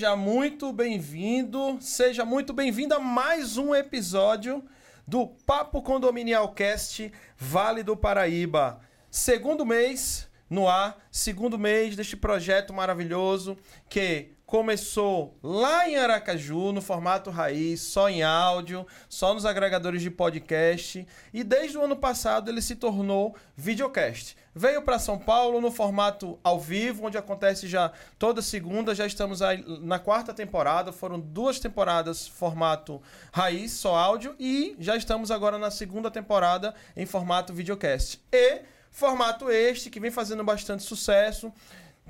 Seja muito bem-vindo, seja muito bem-vindo a mais um episódio do Papo Condominial Cast Vale do Paraíba. Segundo mês no ar, segundo mês deste projeto maravilhoso que começou lá em Aracaju, no formato raiz, só em áudio, só nos agregadores de podcast, e desde o ano passado ele se tornou videocast. Veio para São Paulo no formato ao vivo, onde acontece já toda segunda, já estamos na quarta temporada, foram duas temporadas formato raiz, só áudio, e já estamos agora na segunda temporada em formato videocast. E formato este que vem fazendo bastante sucesso.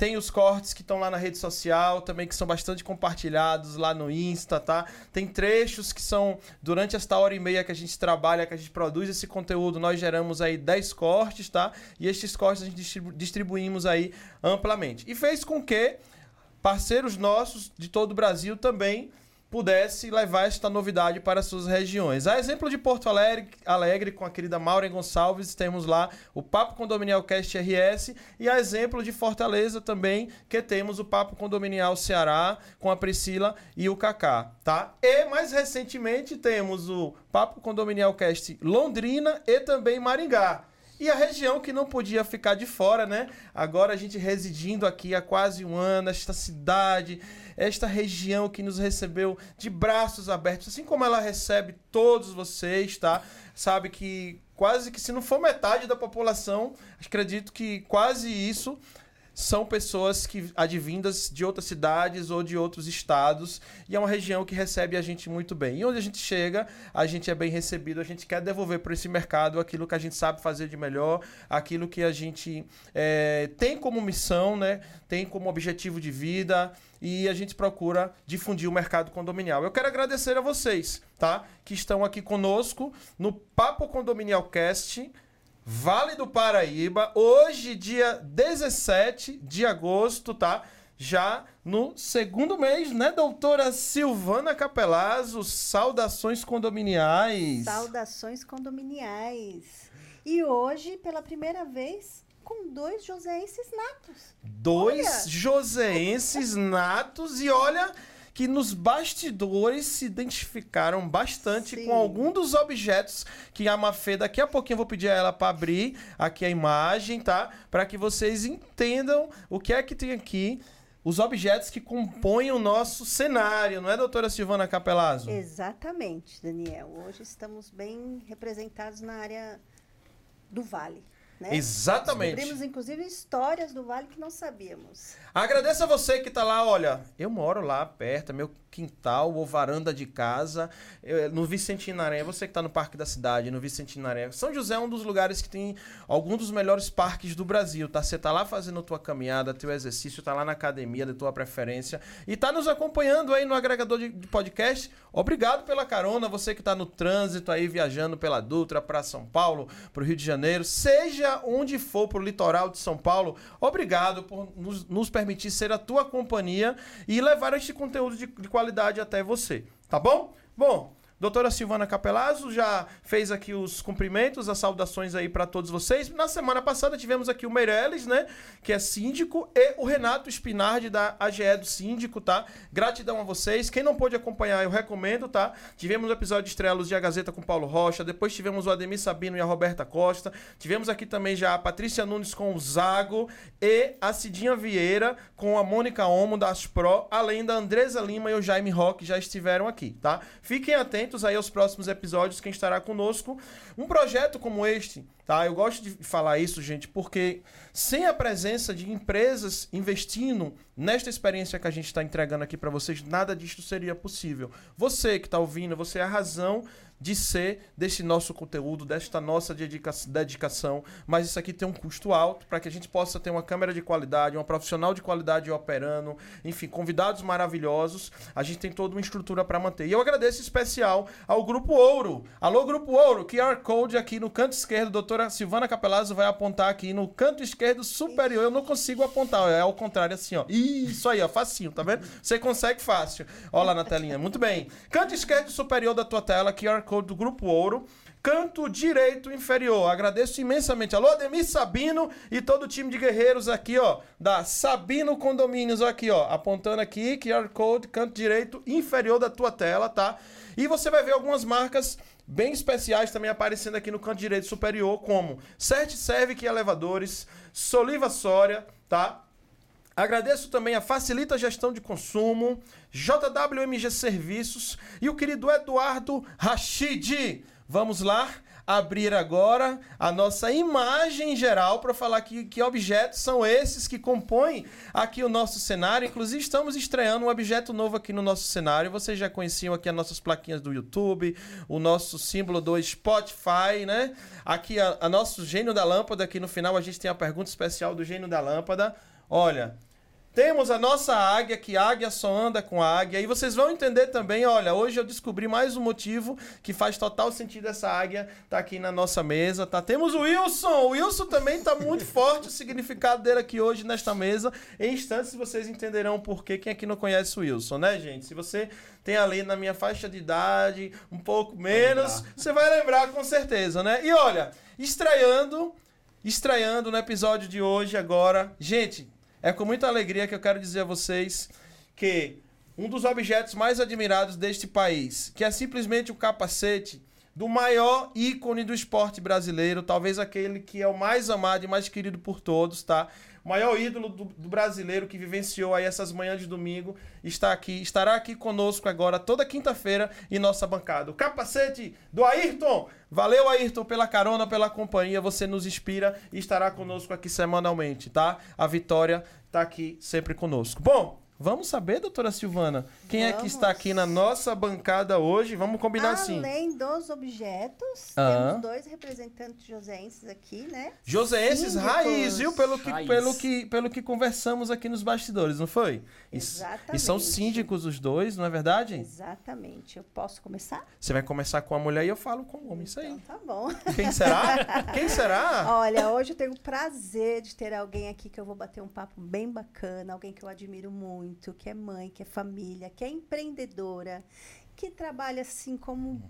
Tem os cortes que estão lá na rede social, também que são bastante compartilhados lá no Insta, tá? Tem trechos que são durante esta hora e meia que a gente trabalha, que a gente produz esse conteúdo, nós geramos aí 10 cortes, tá? E estes cortes a gente distribuímos aí amplamente. E fez com que parceiros nossos de todo o Brasil também pudesse levar esta novidade para suas regiões. A exemplo de Porto Alegre, Alegre com a querida Maureen Gonçalves, temos lá o Papo Condominial Cast RS e a exemplo de Fortaleza também, que temos o Papo Condominial Ceará com a Priscila e o Kaká, tá? E mais recentemente temos o Papo Condominial Cast Londrina e também Maringá. E a região que não podia ficar de fora, né? Agora a gente residindo aqui há quase um ano, esta cidade, esta região que nos recebeu de braços abertos, assim como ela recebe todos vocês, tá? Sabe que quase que se não for metade da população, acredito que quase isso são pessoas que advindas de outras cidades ou de outros estados e é uma região que recebe a gente muito bem. E onde a gente chega, a gente é bem recebido, a gente quer devolver para esse mercado aquilo que a gente sabe fazer de melhor, aquilo que a gente é, tem como missão, né? tem como objetivo de vida e a gente procura difundir o mercado condominial. Eu quero agradecer a vocês, tá? Que estão aqui conosco no Papo Condominial Cast Vale do Paraíba, hoje, dia 17 de agosto, tá? Já no segundo mês, né, doutora Silvana Capelazzo? Saudações condominiais. Saudações condominiais. E hoje, pela primeira vez, com dois joseenses natos. Dois olha. joseenses natos e olha que nos bastidores se identificaram bastante Sim. com algum dos objetos que a Mafê, daqui a pouquinho eu vou pedir a ela para abrir aqui a imagem, tá? Para que vocês entendam o que é que tem aqui os objetos que compõem o nosso cenário, não é, doutora Silvana Capelazzo? Exatamente, Daniel. Hoje estamos bem representados na área do Vale. Né? Exatamente. Descobrimos, inclusive, histórias do Vale que não sabíamos. Agradeço a você que está lá, olha, eu moro lá perto, é meu quintal ou varanda de casa, no Vicentina Aranha, você que está no Parque da Cidade, no Vicentina Aranha. São José é um dos lugares que tem alguns dos melhores parques do Brasil, tá? Você tá lá fazendo tua caminhada, teu exercício, tá lá na academia de tua preferência e tá nos acompanhando aí no agregador de, de podcast. Obrigado pela carona, você que está no trânsito aí viajando pela Dutra para São Paulo, para o Rio de Janeiro, seja onde for para o litoral de São Paulo, obrigado por nos, nos permitir ser a tua companhia e levar este conteúdo de, de qualidade até você, tá bom? Bom, Doutora Silvana Capelazzo já fez aqui os cumprimentos, as saudações aí para todos vocês. Na semana passada tivemos aqui o Meirelles, né, que é síndico, e o Renato Spinardi da AGE do síndico, tá? Gratidão a vocês. Quem não pôde acompanhar, eu recomendo, tá? Tivemos o episódio de estrelas de A Gazeta com Paulo Rocha, depois tivemos o Ademir Sabino e a Roberta Costa. Tivemos aqui também já a Patrícia Nunes com o Zago e a Cidinha Vieira com a Mônica Omo das Pro, além da Andresa Lima e o Jaime Roque já estiveram aqui, tá? Fiquem atentos atentos aí aos próximos episódios, quem estará conosco. Um projeto como este, tá? Eu gosto de falar isso, gente, porque sem a presença de empresas investindo nesta experiência que a gente está entregando aqui para vocês, nada disso seria possível. Você que está ouvindo, você é a razão de ser desse nosso conteúdo, desta nossa dedicação, mas isso aqui tem um custo alto para que a gente possa ter uma câmera de qualidade, uma profissional de qualidade operando, enfim, convidados maravilhosos. A gente tem toda uma estrutura para manter. E eu agradeço especial ao Grupo Ouro. Alô, Grupo Ouro, QR Code aqui no canto esquerdo, a doutora Silvana Capelazzo vai apontar aqui no canto esquerdo superior. Eu não consigo apontar, é ao contrário assim, ó. Isso aí, ó, facinho, tá vendo? Você consegue fácil. Ó lá na telinha. Muito bem. Canto esquerdo superior da tua tela, QR Code do Grupo Ouro. canto direito inferior. Agradeço imensamente. Alô, Ademir Sabino e todo o time de guerreiros aqui, ó, da Sabino Condomínios, aqui, ó, apontando aqui, QR Code, canto direito inferior da tua tela, tá? E você vai ver algumas marcas bem especiais também aparecendo aqui no canto direito superior, como Cert Servic Elevadores, Soliva Soria, tá? Agradeço também a Facilita Gestão de Consumo, JWMG Serviços e o querido Eduardo Rachid. Vamos lá abrir agora a nossa imagem geral para falar que, que objetos são esses que compõem aqui o nosso cenário. Inclusive, estamos estreando um objeto novo aqui no nosso cenário. Vocês já conheciam aqui as nossas plaquinhas do YouTube, o nosso símbolo do Spotify, né? Aqui a, a nosso gênio da lâmpada. Aqui no final a gente tem a pergunta especial do gênio da lâmpada. Olha, temos a nossa águia, que águia só anda com águia. E vocês vão entender também, olha, hoje eu descobri mais um motivo que faz total sentido essa águia tá aqui na nossa mesa, tá? Temos o Wilson. O Wilson também tá muito forte o significado dele aqui hoje nesta mesa. Em instantes vocês entenderão por quê. Quem aqui não conhece o Wilson, né, gente? Se você tem ali na minha faixa de idade, um pouco menos, você vai lembrar com certeza, né? E olha, estreando, estreando no episódio de hoje agora, gente, é com muita alegria que eu quero dizer a vocês que um dos objetos mais admirados deste país, que é simplesmente o capacete do maior ícone do esporte brasileiro, talvez aquele que é o mais amado e mais querido por todos, tá? O maior ídolo do, do, brasileiro que vivenciou aí essas manhãs de domingo está aqui, estará aqui conosco agora toda quinta-feira em nossa bancada. O capacete do Ayrton. Valeu, Ayrton, pela carona, pela companhia. Você nos inspira e estará conosco aqui semanalmente, tá? A Vitória está aqui sempre conosco. Bom, Vamos saber, doutora Silvana, quem Vamos. é que está aqui na nossa bancada hoje? Vamos combinar Além assim. Além dos objetos, ah. temos dois representantes joseenses aqui, né? Joseenses raiz, viu? Pelo que, raiz. Pelo, que, pelo que conversamos aqui nos bastidores, não foi? Exatamente. E são síndicos os dois, não é verdade? Exatamente. Eu posso começar? Você vai começar com a mulher e eu falo com o homem, isso aí. Então, tá bom. Quem será? Quem será? Olha, hoje eu tenho o prazer de ter alguém aqui que eu vou bater um papo bem bacana, alguém que eu admiro muito muito, que é mãe, que é família, que é empreendedora, que trabalha assim como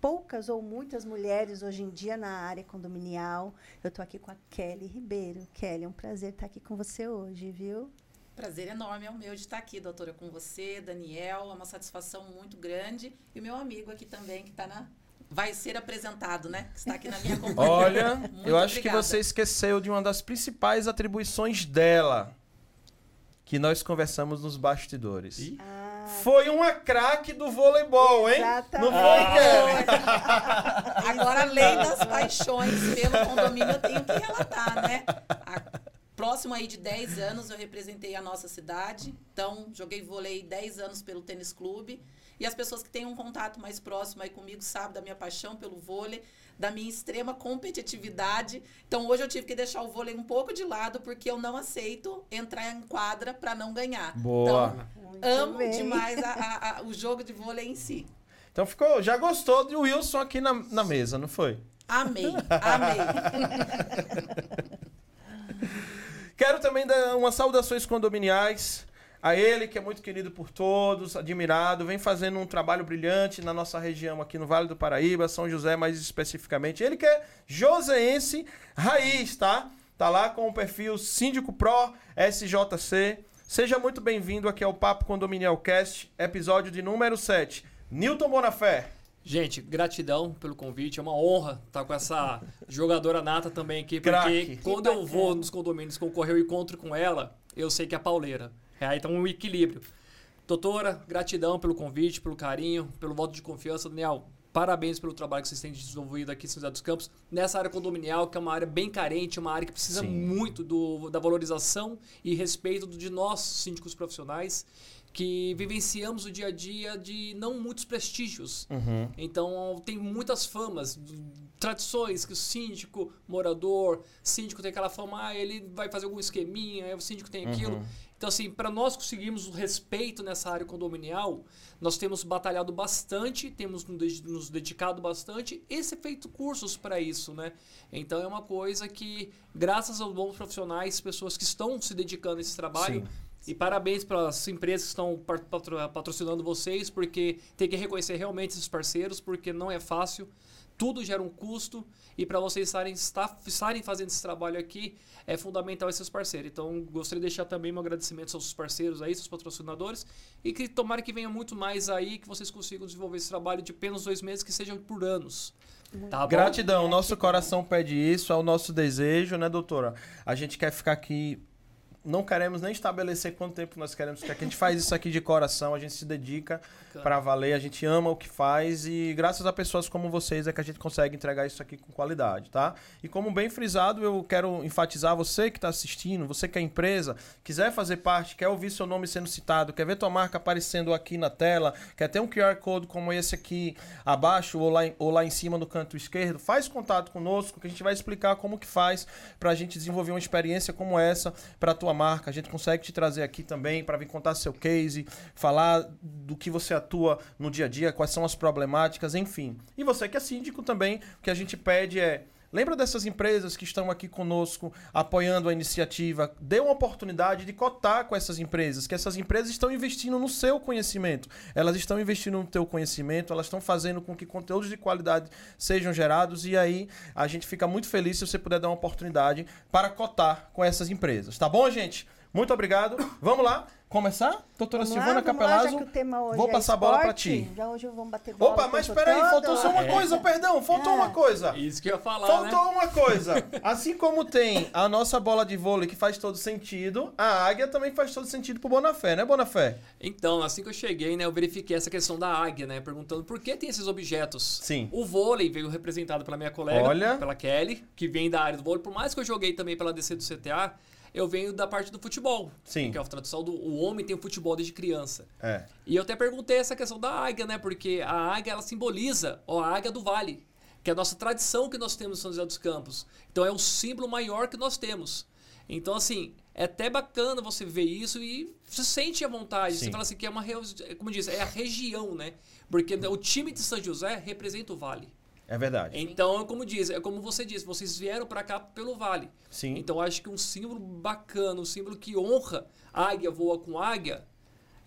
poucas ou muitas mulheres hoje em dia na área condominial. Eu estou aqui com a Kelly Ribeiro. Kelly, é um prazer estar aqui com você hoje, viu? Prazer enorme é o meu de estar aqui, doutora, com você, Daniel. É uma satisfação muito grande. E o meu amigo aqui também, que está na. Vai ser apresentado, né? Está aqui na minha companhia. Olha, muito eu acho obrigada. que você esqueceu de uma das principais atribuições dela que nós conversamos nos bastidores. Ah. Foi uma craque do voleibol, hein? Exatamente. Não foi, ah. Kelly? Agora, além das paixões pelo condomínio, eu tenho que relatar, né? A, próximo aí de 10 anos, eu representei a nossa cidade. Então, joguei vôlei 10 anos pelo tênis clube. E as pessoas que têm um contato mais próximo aí comigo sabem da minha paixão pelo vôlei da minha extrema competitividade. Então hoje eu tive que deixar o vôlei um pouco de lado porque eu não aceito entrar em quadra para não ganhar. Boa. Então, amo bem. demais a, a, a, o jogo de vôlei em si. Então ficou, já gostou do Wilson aqui na, na mesa, não foi? Amei, amei. Quero também dar umas saudações condominiais a ele, que é muito querido por todos, admirado, vem fazendo um trabalho brilhante na nossa região aqui no Vale do Paraíba, São José mais especificamente. Ele que é joseense raiz, tá? Tá lá com o perfil Síndico Pro SJC. Seja muito bem-vindo aqui ao Papo Condominial Cast, episódio de número 7. Newton Bonafé. Gente, gratidão pelo convite. É uma honra estar com essa jogadora nata também aqui, porque Crack. quando eu vou nos condomínios concorrer e encontro com ela, eu sei que é pauleira. É, aí tá um equilíbrio. Doutora, gratidão pelo convite, pelo carinho, pelo voto de confiança. Daniel, parabéns pelo trabalho que vocês têm desenvolvido aqui em São José dos Campos, nessa área condominial, que é uma área bem carente, uma área que precisa Sim. muito do, da valorização e respeito de nós, síndicos profissionais, que vivenciamos o dia a dia de não muitos prestígios. Uhum. Então, tem muitas famas, tradições que o síndico, morador, síndico tem aquela fama, ah, ele vai fazer algum esqueminha, o síndico tem aquilo. Uhum. Então, assim, para nós conseguirmos o respeito nessa área condominial, nós temos batalhado bastante, temos nos dedicado bastante e feito cursos para isso, né? Então, é uma coisa que, graças aos bons profissionais, pessoas que estão se dedicando a esse trabalho, Sim. e parabéns para as empresas que estão patrocinando vocês, porque tem que reconhecer realmente esses parceiros, porque não é fácil tudo gera um custo e para vocês estarem, estarem fazendo esse trabalho aqui é fundamental esses parceiros. Então, gostaria de deixar também meu agradecimento aos parceiros aí, seus patrocinadores e que tomara que venha muito mais aí, que vocês consigam desenvolver esse trabalho de apenas dois meses, que sejam por anos. Tá Gratidão, nosso coração pede isso, é o nosso desejo, né, doutora? A gente quer ficar aqui não queremos nem estabelecer quanto tempo nós queremos ficar aqui. A gente faz isso aqui de coração, a gente se dedica para valer, a gente ama o que faz e graças a pessoas como vocês é que a gente consegue entregar isso aqui com qualidade, tá? E como bem frisado, eu quero enfatizar você que está assistindo, você que é empresa, quiser fazer parte, quer ouvir seu nome sendo citado, quer ver tua marca aparecendo aqui na tela, quer ter um QR Code como esse aqui abaixo ou lá, em, ou lá em cima no canto esquerdo, faz contato conosco que a gente vai explicar como que faz para a gente desenvolver uma experiência como essa para tua marca. A gente consegue te trazer aqui também para vir contar seu case, falar do que você atua no dia a dia, quais são as problemáticas, enfim. E você que é síndico também, o que a gente pede é Lembra dessas empresas que estão aqui conosco apoiando a iniciativa? Dê uma oportunidade de cotar com essas empresas, que essas empresas estão investindo no seu conhecimento. Elas estão investindo no teu conhecimento, elas estão fazendo com que conteúdos de qualidade sejam gerados e aí a gente fica muito feliz se você puder dar uma oportunidade para cotar com essas empresas. Tá bom, gente? Muito obrigado. Vamos lá. Começar? Doutora vamos Silvana lá, Capelazzo. vou é passar a bola para ti. Já hoje vamos bater bola Opa, mas peraí, faltou só uma é. coisa, perdão, faltou é. uma coisa. Isso que eu ia falar, Faltou né? uma coisa. Assim como tem a nossa bola de vôlei que faz todo sentido, a águia também faz todo sentido pro Bonafé, né, Bonafé? Então, assim que eu cheguei, né, eu verifiquei essa questão da águia, né, perguntando por que tem esses objetos. Sim. O vôlei veio representado pela minha colega, Olha. pela Kelly, que vem da área do vôlei, por mais que eu joguei também pela DC do CTA, eu venho da parte do futebol. Sim. Que é a tradução do o homem tem o futebol desde criança. É. E eu até perguntei essa questão da águia, né? Porque a águia ela simboliza ó, a águia do vale, que é a nossa tradição que nós temos em São José dos Campos. Então é o símbolo maior que nós temos. Então, assim, é até bacana você ver isso e se sente à vontade. Sim. Você fala assim que é uma, como diz, é a região, né? Porque o time de São José representa o vale. É verdade. Então, como diz, é como você disse, vocês vieram para cá pelo vale. Sim. Então, acho que um símbolo bacana, um símbolo que honra águia voa com águia,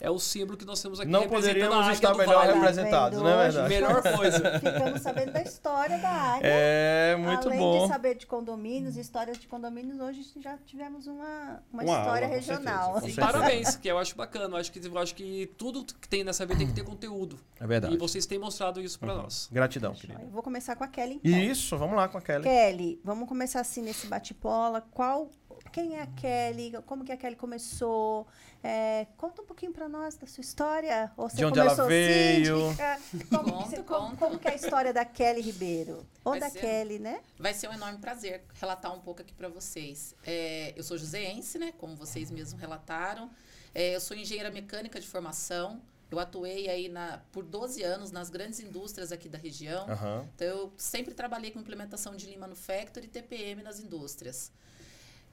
é o símbolo que nós temos aqui Não poderíamos estar melhor vale. representados, não é verdade? Melhor coisa. Ficamos sabendo da história da águia. É, muito Além bom. de saber de condomínios, histórias de condomínios, hoje já tivemos uma, uma, Uma história aula, com regional. certeza, com certeza. Parabéns, que eu acho bacana. Eu acho que, eu acho que tudo que tem nessa vida tem que ter conteúdo. É verdade. E vocês têm mostrado isso para Uhum. nós. Gratidão, querido. Eu vou começar com a Kelly, então. Isso, vamos lá com a Kelly. Kelly, vamos começar assim nesse bate-bola. Qual, quem é a Kelly? Como que a Kelly começou? É, conta um pouquinho pra nós da sua história. Ou você De onde ela começou veio. síndica? Como, que Conto, você- como- como que é a história da Kelly Ribeiro? Ou Vai da ser- Kelly, né? Vai ser um enorme prazer relatar um pouco aqui para vocês. É, eu sou joseense, né? Como vocês mesmos relataram. É, eu sou engenheira mecânica de formação. Eu atuei aí na, por 12 anos nas grandes indústrias aqui da região. Aham. Então, eu sempre trabalhei com implementação de Lean Manufacturing e TPM nas indústrias.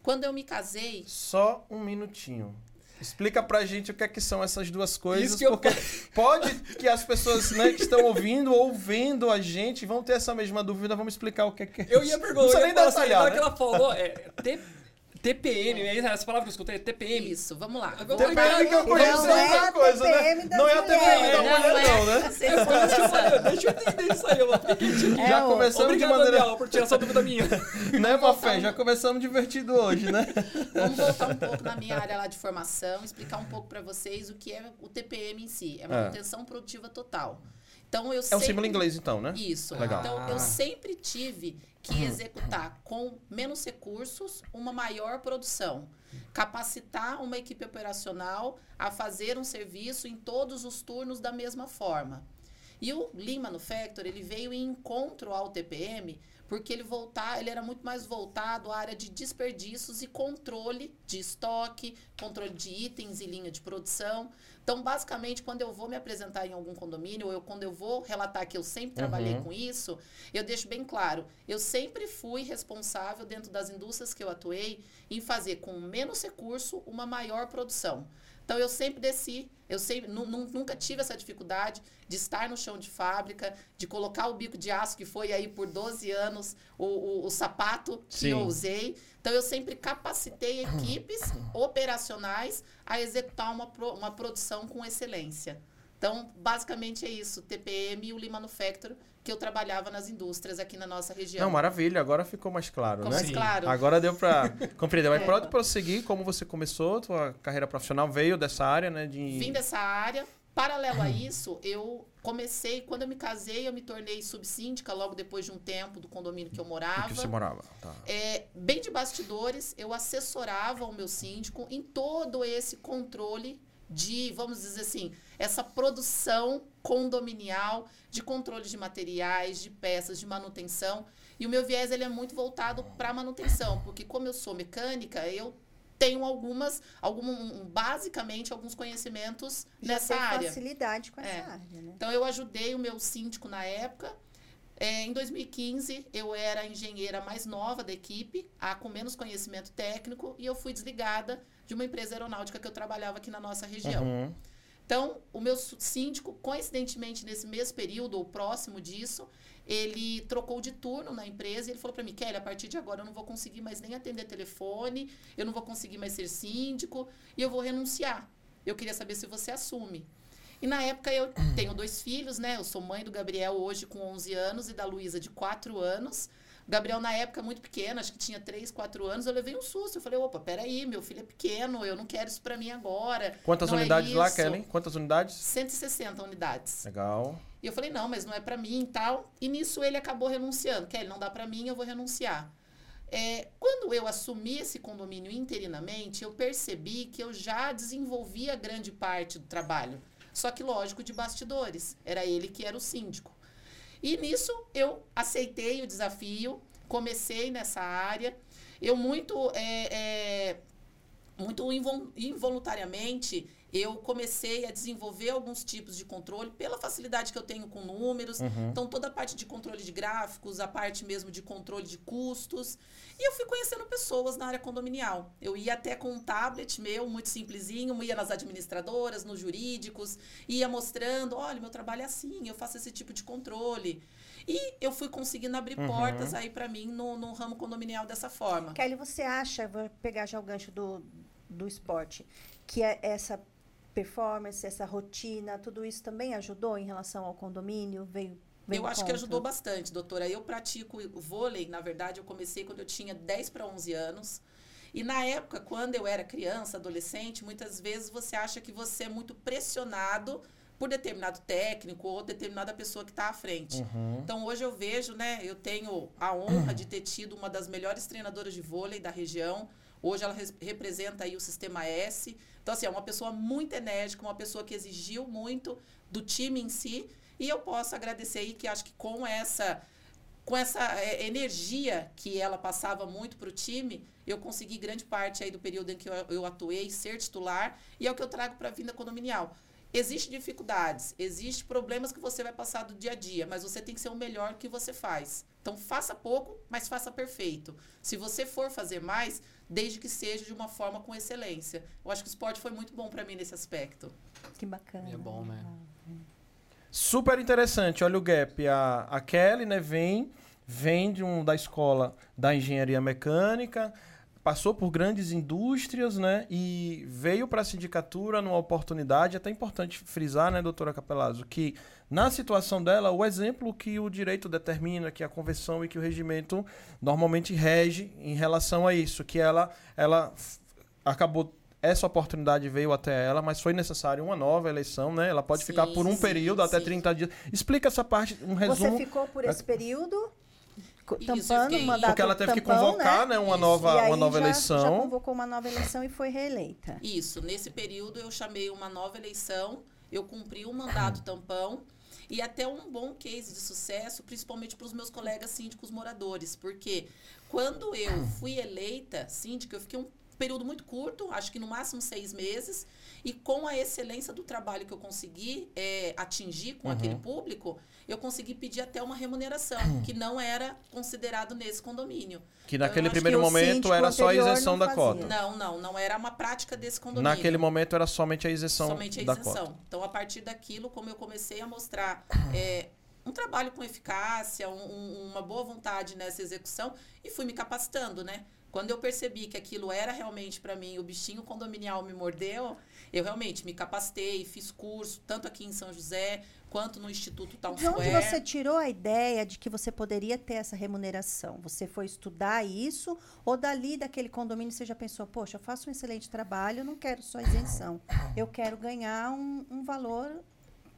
Quando eu me casei, Só um minutinho. Explica pra gente o que é que são essas duas coisas, Isso que eu porque pode que as pessoas né, que estão ouvindo ou vendo a gente vão ter essa mesma dúvida, vamos explicar o que é que é Eu ia Não perguntar, precisa eu nem assim, detalhar, hora né? que ela falou, é, T- TPM, é essa palavra que eu escutei, é TPM. isso, vamos lá. Vou TPM que eu Não conheço é é outra coisa, né? Não é a TPM da mulheres. mulher, não, né? É eu estão falei, deixa eu entender isso aí, eu. É Já começamos de Obrigado, maneira... Daniel, por tirar essa dúvida minha. Né, Mafé? Já começamos divertido hoje, né? Vamos voltar um pouco na minha área lá de formação, explicar um pouco para vocês o que é o TPM em si. É manutenção produtiva total. Então eu É um sempre... símbolo inglês, então, né? Isso. Legal. Então Ah. eu sempre tive que executar com menos recursos uma maior produção. Capacitar uma equipe operacional a fazer um serviço em todos os turnos da mesma forma. E o Lean Manufacturing, ele veio em encontro ao TPM, porque ele voltar, ele era muito mais voltado à área de desperdícios e controle de estoque, controle de itens e linha de produção. Então, basicamente, quando eu vou me apresentar em algum condomínio, ou eu, quando eu vou relatar que eu sempre trabalhei Uhum. com isso, eu deixo bem claro, eu sempre fui responsável dentro das indústrias que eu atuei em fazer com menos recurso uma maior produção. Então eu sempre desci, eu sempre, nu- nu- nunca tive essa dificuldade de estar no chão de fábrica, de colocar o bico de aço que foi aí por 12 anos o, o, o sapato que Sim. eu usei. Então eu sempre capacitei equipes operacionais a executar uma, uma produção com excelência. Então, basicamente é isso, TPM e o Lee Manufacture, que eu trabalhava nas indústrias aqui na nossa região. Não, maravilha, agora ficou mais claro, Ficou né? mais claro. Agora deu pra compreender. Mas É. pode prosseguir como você começou, tua carreira profissional veio dessa área, né? De... Vim dessa área. Paralelo a isso, eu comecei, quando eu me casei, eu me tornei subsíndica logo depois de um tempo do condomínio que eu morava. que você morava. Tá. É, bem de bastidores, eu assessorava o meu síndico em todo esse controle de, vamos dizer assim, essa produção condominial de controle de materiais, de peças, de manutenção. E o meu viés ele é muito voltado para manutenção, porque como eu sou mecânica, eu tenho algumas, algum, um, basicamente alguns conhecimentos Já nessa área. facilidade com essa É. área, né? Então eu ajudei o meu síndico na época. É, em 2015, eu era a engenheira mais nova da equipe, a com menos conhecimento técnico, e eu fui desligada de uma empresa aeronáutica que eu trabalhava aqui na nossa região. Uhum. Então, o meu síndico, coincidentemente, nesse mesmo período, ou próximo disso, ele trocou de turno na empresa e ele falou para mim, Kelly, a partir de agora eu não vou conseguir mais nem atender telefone, eu não vou conseguir mais ser síndico e eu vou renunciar. Eu queria saber se você assume. E na época eu tenho dois filhos, né? Eu sou mãe do Gabriel hoje com 11 anos e da Luísa de 4 anos. Gabriel, na época, muito pequeno, acho que tinha 3, 4 anos, eu levei um susto. Eu falei, opa, peraí, meu filho é pequeno, eu não quero isso para mim agora. Quantas Não é unidades lá, isso. Kelly? Quantas unidades? 160 unidades. Legal. E eu falei, não, mas não é pra mim e tal. E nisso ele acabou renunciando. Kelly, não dá pra mim, eu vou renunciar. É, quando eu assumi esse condomínio interinamente, eu percebi que eu já desenvolvia grande parte do trabalho. Só que, lógico, de bastidores. Era ele que era o síndico. E nisso eu aceitei o desafio, comecei nessa área. Eu muito, é, é, muito invol- involuntariamente, eu comecei a desenvolver alguns tipos de controle pela facilidade que eu tenho com números. Então, toda a parte de controle de gráficos, a parte mesmo de controle de custos. E eu fui conhecendo pessoas na área condominial. Eu ia até com um tablet meu, muito simplesinho, ia nas administradoras, nos jurídicos, ia mostrando, olha, meu trabalho é assim, eu faço esse tipo de controle. E eu fui conseguindo abrir portas aí para mim no, no ramo condominial dessa forma. Kelly, você acha, vou pegar já o gancho do, do esporte, que é essa performance, essa rotina, tudo isso também ajudou em relação ao condomínio? Veio, veio Eu acho que contra? ajudou bastante, doutora. Eu pratico o vôlei, na verdade, eu comecei quando eu tinha 10 para 11 anos. E na época, quando eu era criança, adolescente, muitas vezes você acha que você é muito pressionado por determinado técnico ou determinada pessoa que está à frente. Então hoje eu vejo, né, eu tenho a honra de ter tido uma das melhores treinadoras de vôlei da região. Hoje ela res- representa aí o sistema S. Então assim, é uma pessoa muito enérgica, uma pessoa que exigiu muito do time em si, e eu posso agradecer aí que acho que com essa com essa é, energia que ela passava muito para o time, eu consegui grande parte aí do período em que eu, eu atuei ser titular e é o que eu trago para a vinda condominial. Existem dificuldades, existem problemas que você vai passar do dia a dia, mas você tem que ser o melhor que você faz. Então faça pouco, mas faça perfeito. Se você for fazer mais, desde que seja de uma forma com excelência. Eu acho que o esporte foi muito bom para mim nesse aspecto. Que bacana. É bom, né? Super interessante. Olha o gap. A, a Kelly, né, vem, vem de um, da escola da engenharia mecânica, passou por grandes indústrias, né, e veio para a sindicatura numa oportunidade. É até importante frisar, né, doutora Capelazzo, que na situação dela, o exemplo que o direito determina, que a convenção e que o regimento normalmente rege em relação a isso, que ela, ela acabou essa oportunidade veio até ela, mas foi necessária uma nova eleição, né? Ela pode ficar Sim, por um sim, período até sim. 30 dias. Explica essa parte, um Você resumo. ficou por esse período tampando, fiquei- mandato Porque ela teve que tampão, convocar, né, uma Isso. nova, E aí uma nova já, eleição. Já convocou uma nova eleição e foi reeleita. Isso, nesse período eu chamei uma nova eleição, eu cumpri o mandato tampão e até um bom case de sucesso, principalmente para os meus colegas síndicos moradores, porque quando eu fui eleita síndica, eu fiquei um período muito curto, acho que no máximo seis meses, e com a excelência do trabalho que eu consegui eh, atingir com aquele público, eu consegui pedir até uma remuneração, que não era considerado nesse condomínio. Que Então, naquele primeiro que momento era só a isenção da cota. Não, não, não era uma prática desse condomínio. Naquele momento era somente a isenção Somente a da isenção. cota. Então, a partir daquilo, como eu comecei a mostrar é, um trabalho com eficácia, um- uma boa vontade nessa execução, e fui me capacitando, né? Quando eu percebi que aquilo era realmente para mim, o bichinho condominial me mordeu, eu realmente me capacitei, fiz curso, tanto aqui em São José, quanto no Instituto Town De onde você tirou a ideia de que você poderia ter essa remuneração? Você foi estudar isso ou dali daquele condomínio você já pensou, poxa, eu faço um excelente trabalho, eu não quero só isenção, eu quero ganhar um, um valor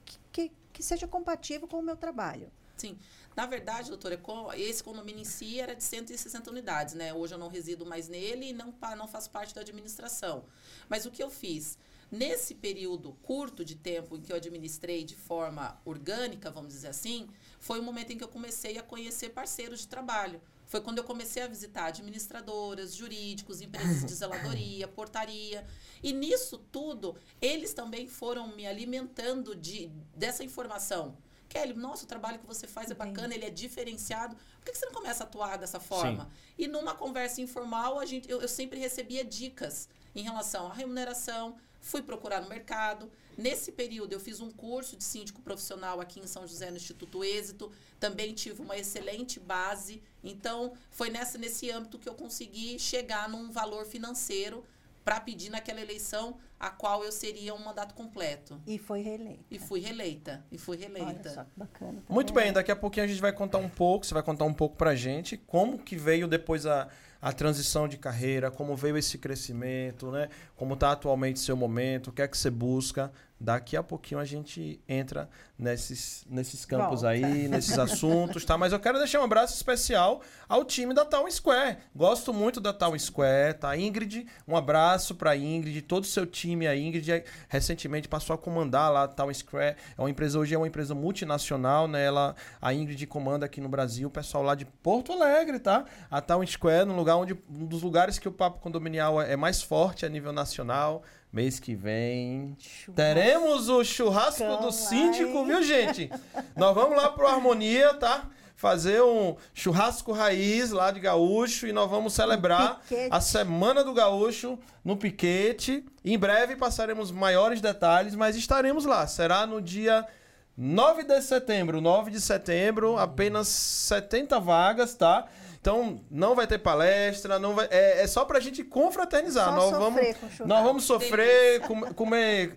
que, que, que seja compatível com o meu trabalho? Sim. Na verdade, doutora, esse condomínio em si era de 160 unidades, né? Hoje eu não resido mais nele e não, não faço parte da administração. Mas o que eu fiz? Nesse período curto de tempo em que eu administrei de forma orgânica, vamos dizer assim, foi o momento em que eu comecei a conhecer parceiros de trabalho. Foi quando eu comecei a visitar administradoras, jurídicos, empresas de zeladoria, portaria. E nisso tudo, eles também foram me alimentando de, dessa informação. Kelly, nossa, o trabalho que você faz é bacana, ele é diferenciado. Por que você não começa a atuar dessa forma? Sim. E numa conversa informal, a gente, eu, eu sempre recebia dicas em relação à remuneração, fui procurar no mercado. Nesse período, eu fiz um curso de síndico profissional aqui em São José, no Instituto Êxito. Também tive uma excelente base. Então, foi nessa, nesse âmbito que eu consegui chegar num valor financeiro para pedir naquela eleição a qual eu seria um mandato completo. E foi reeleita. E fui reeleita. E fui reeleita. Olha só, bacana. Tá Muito bem, daqui a pouquinho a gente vai contar um pouco, você vai contar um pouco pra gente como que veio depois a, a transição de carreira, como veio esse crescimento, né? Como está atualmente seu momento, o que é que você busca. Daqui a pouquinho a gente entra nesses, nesses campos Volta. aí, nesses assuntos, tá? Mas eu quero deixar um abraço especial ao time da Town Square. Gosto muito da Town Square, tá? Ingrid, um abraço para Ingrid, todo o seu time aí. Ingrid recentemente passou a comandar lá a Town Square. É uma empresa hoje é uma empresa multinacional, né? Ela, a Ingrid comanda aqui no Brasil, o pessoal lá de Porto Alegre, tá? A Town Square, no lugar onde um dos lugares que o papo condominial é mais forte a nível nacional. Mês que vem churrasco. teremos o churrasco do síndico, viu, gente? Nós vamos lá pro Harmonia, tá? Fazer um churrasco raiz lá de gaúcho e nós vamos celebrar a Semana do Gaúcho no Piquete. Em breve passaremos maiores detalhes, mas estaremos lá. Será no dia 9 de setembro. 9 de setembro, apenas 70 vagas, tá? Então, não vai ter palestra, não vai, é, é só pra gente confraternizar. Só nós vamos, nós vamos sofrer, com, comer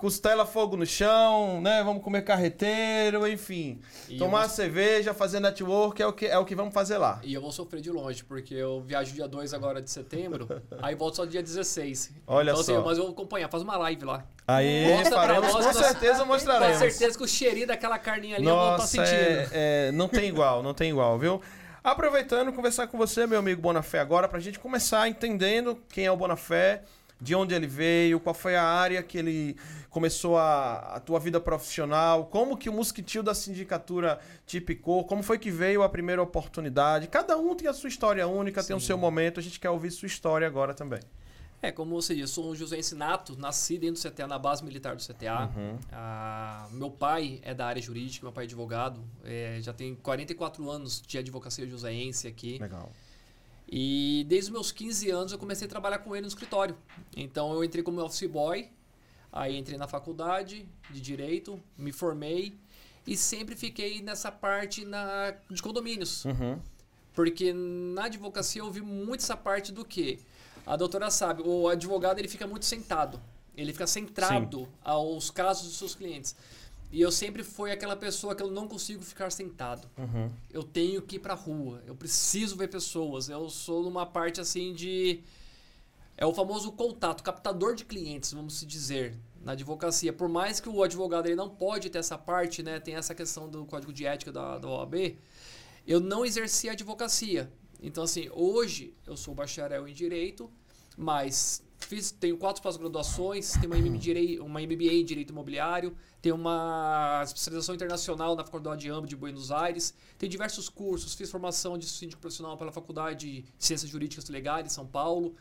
costela fogo no chão, né? Vamos comer carreteiro, enfim. E tomar vou... cerveja, fazer network é o, que, é o que vamos fazer lá. E eu vou sofrer de longe, porque eu viajo dia 2 agora de setembro, aí volto só dia 16. Olha então, assim, só. Assim, mas eu vou acompanhar, faz uma live lá. Aí, Mostra faremos, com certeza mostraremos. Com certeza que o cheirinho daquela carninha ali Nossa, eu vou estar sentindo. É, é, não tem igual, não tem igual, viu? Aproveitando, conversar com você, meu amigo Bonafé, agora, para a gente começar entendendo quem é o Bonafé, de onde ele veio, qual foi a área que ele começou a, a tua vida profissional, como que o mosquitinho da sindicatura te picou, como foi que veio a primeira oportunidade. Cada um tem a sua história única, Sim. tem o seu momento, a gente quer ouvir sua história agora também. É, como você disse, sou um José Ensinato, nasci dentro do CTA, na base militar do CTA. Uhum. Ah, meu pai é da área jurídica, meu pai é advogado, é, já tem 44 anos de advocacia joseense aqui. Legal. E desde os meus 15 anos eu comecei a trabalhar com ele no escritório. Então eu entrei como office boy, aí entrei na faculdade de direito, me formei e sempre fiquei nessa parte na, de condomínios. Uhum. Porque na advocacia eu vi muito essa parte do que a doutora sabe, o advogado ele fica muito sentado. Ele fica centrado Sim. aos casos dos seus clientes. E eu sempre fui aquela pessoa que eu não consigo ficar sentado. Uhum. Eu tenho que ir pra rua. Eu preciso ver pessoas. Eu sou numa parte assim de. É o famoso contato, captador de clientes, vamos se dizer, na advocacia. Por mais que o advogado ele não pode ter essa parte, né? Tem essa questão do código de ética da, da OAB. Eu não exerci a advocacia. Então, assim, hoje eu sou bacharel em Direito, mas fiz, tenho quatro pós-graduações, tenho uma MBA, uma MBA em Direito Imobiliário, tenho uma especialização internacional na Faculdade de AMB de Buenos Aires, tenho diversos cursos, fiz formação de síndico profissional pela Faculdade de Ciências Jurídicas Legais em São Paulo.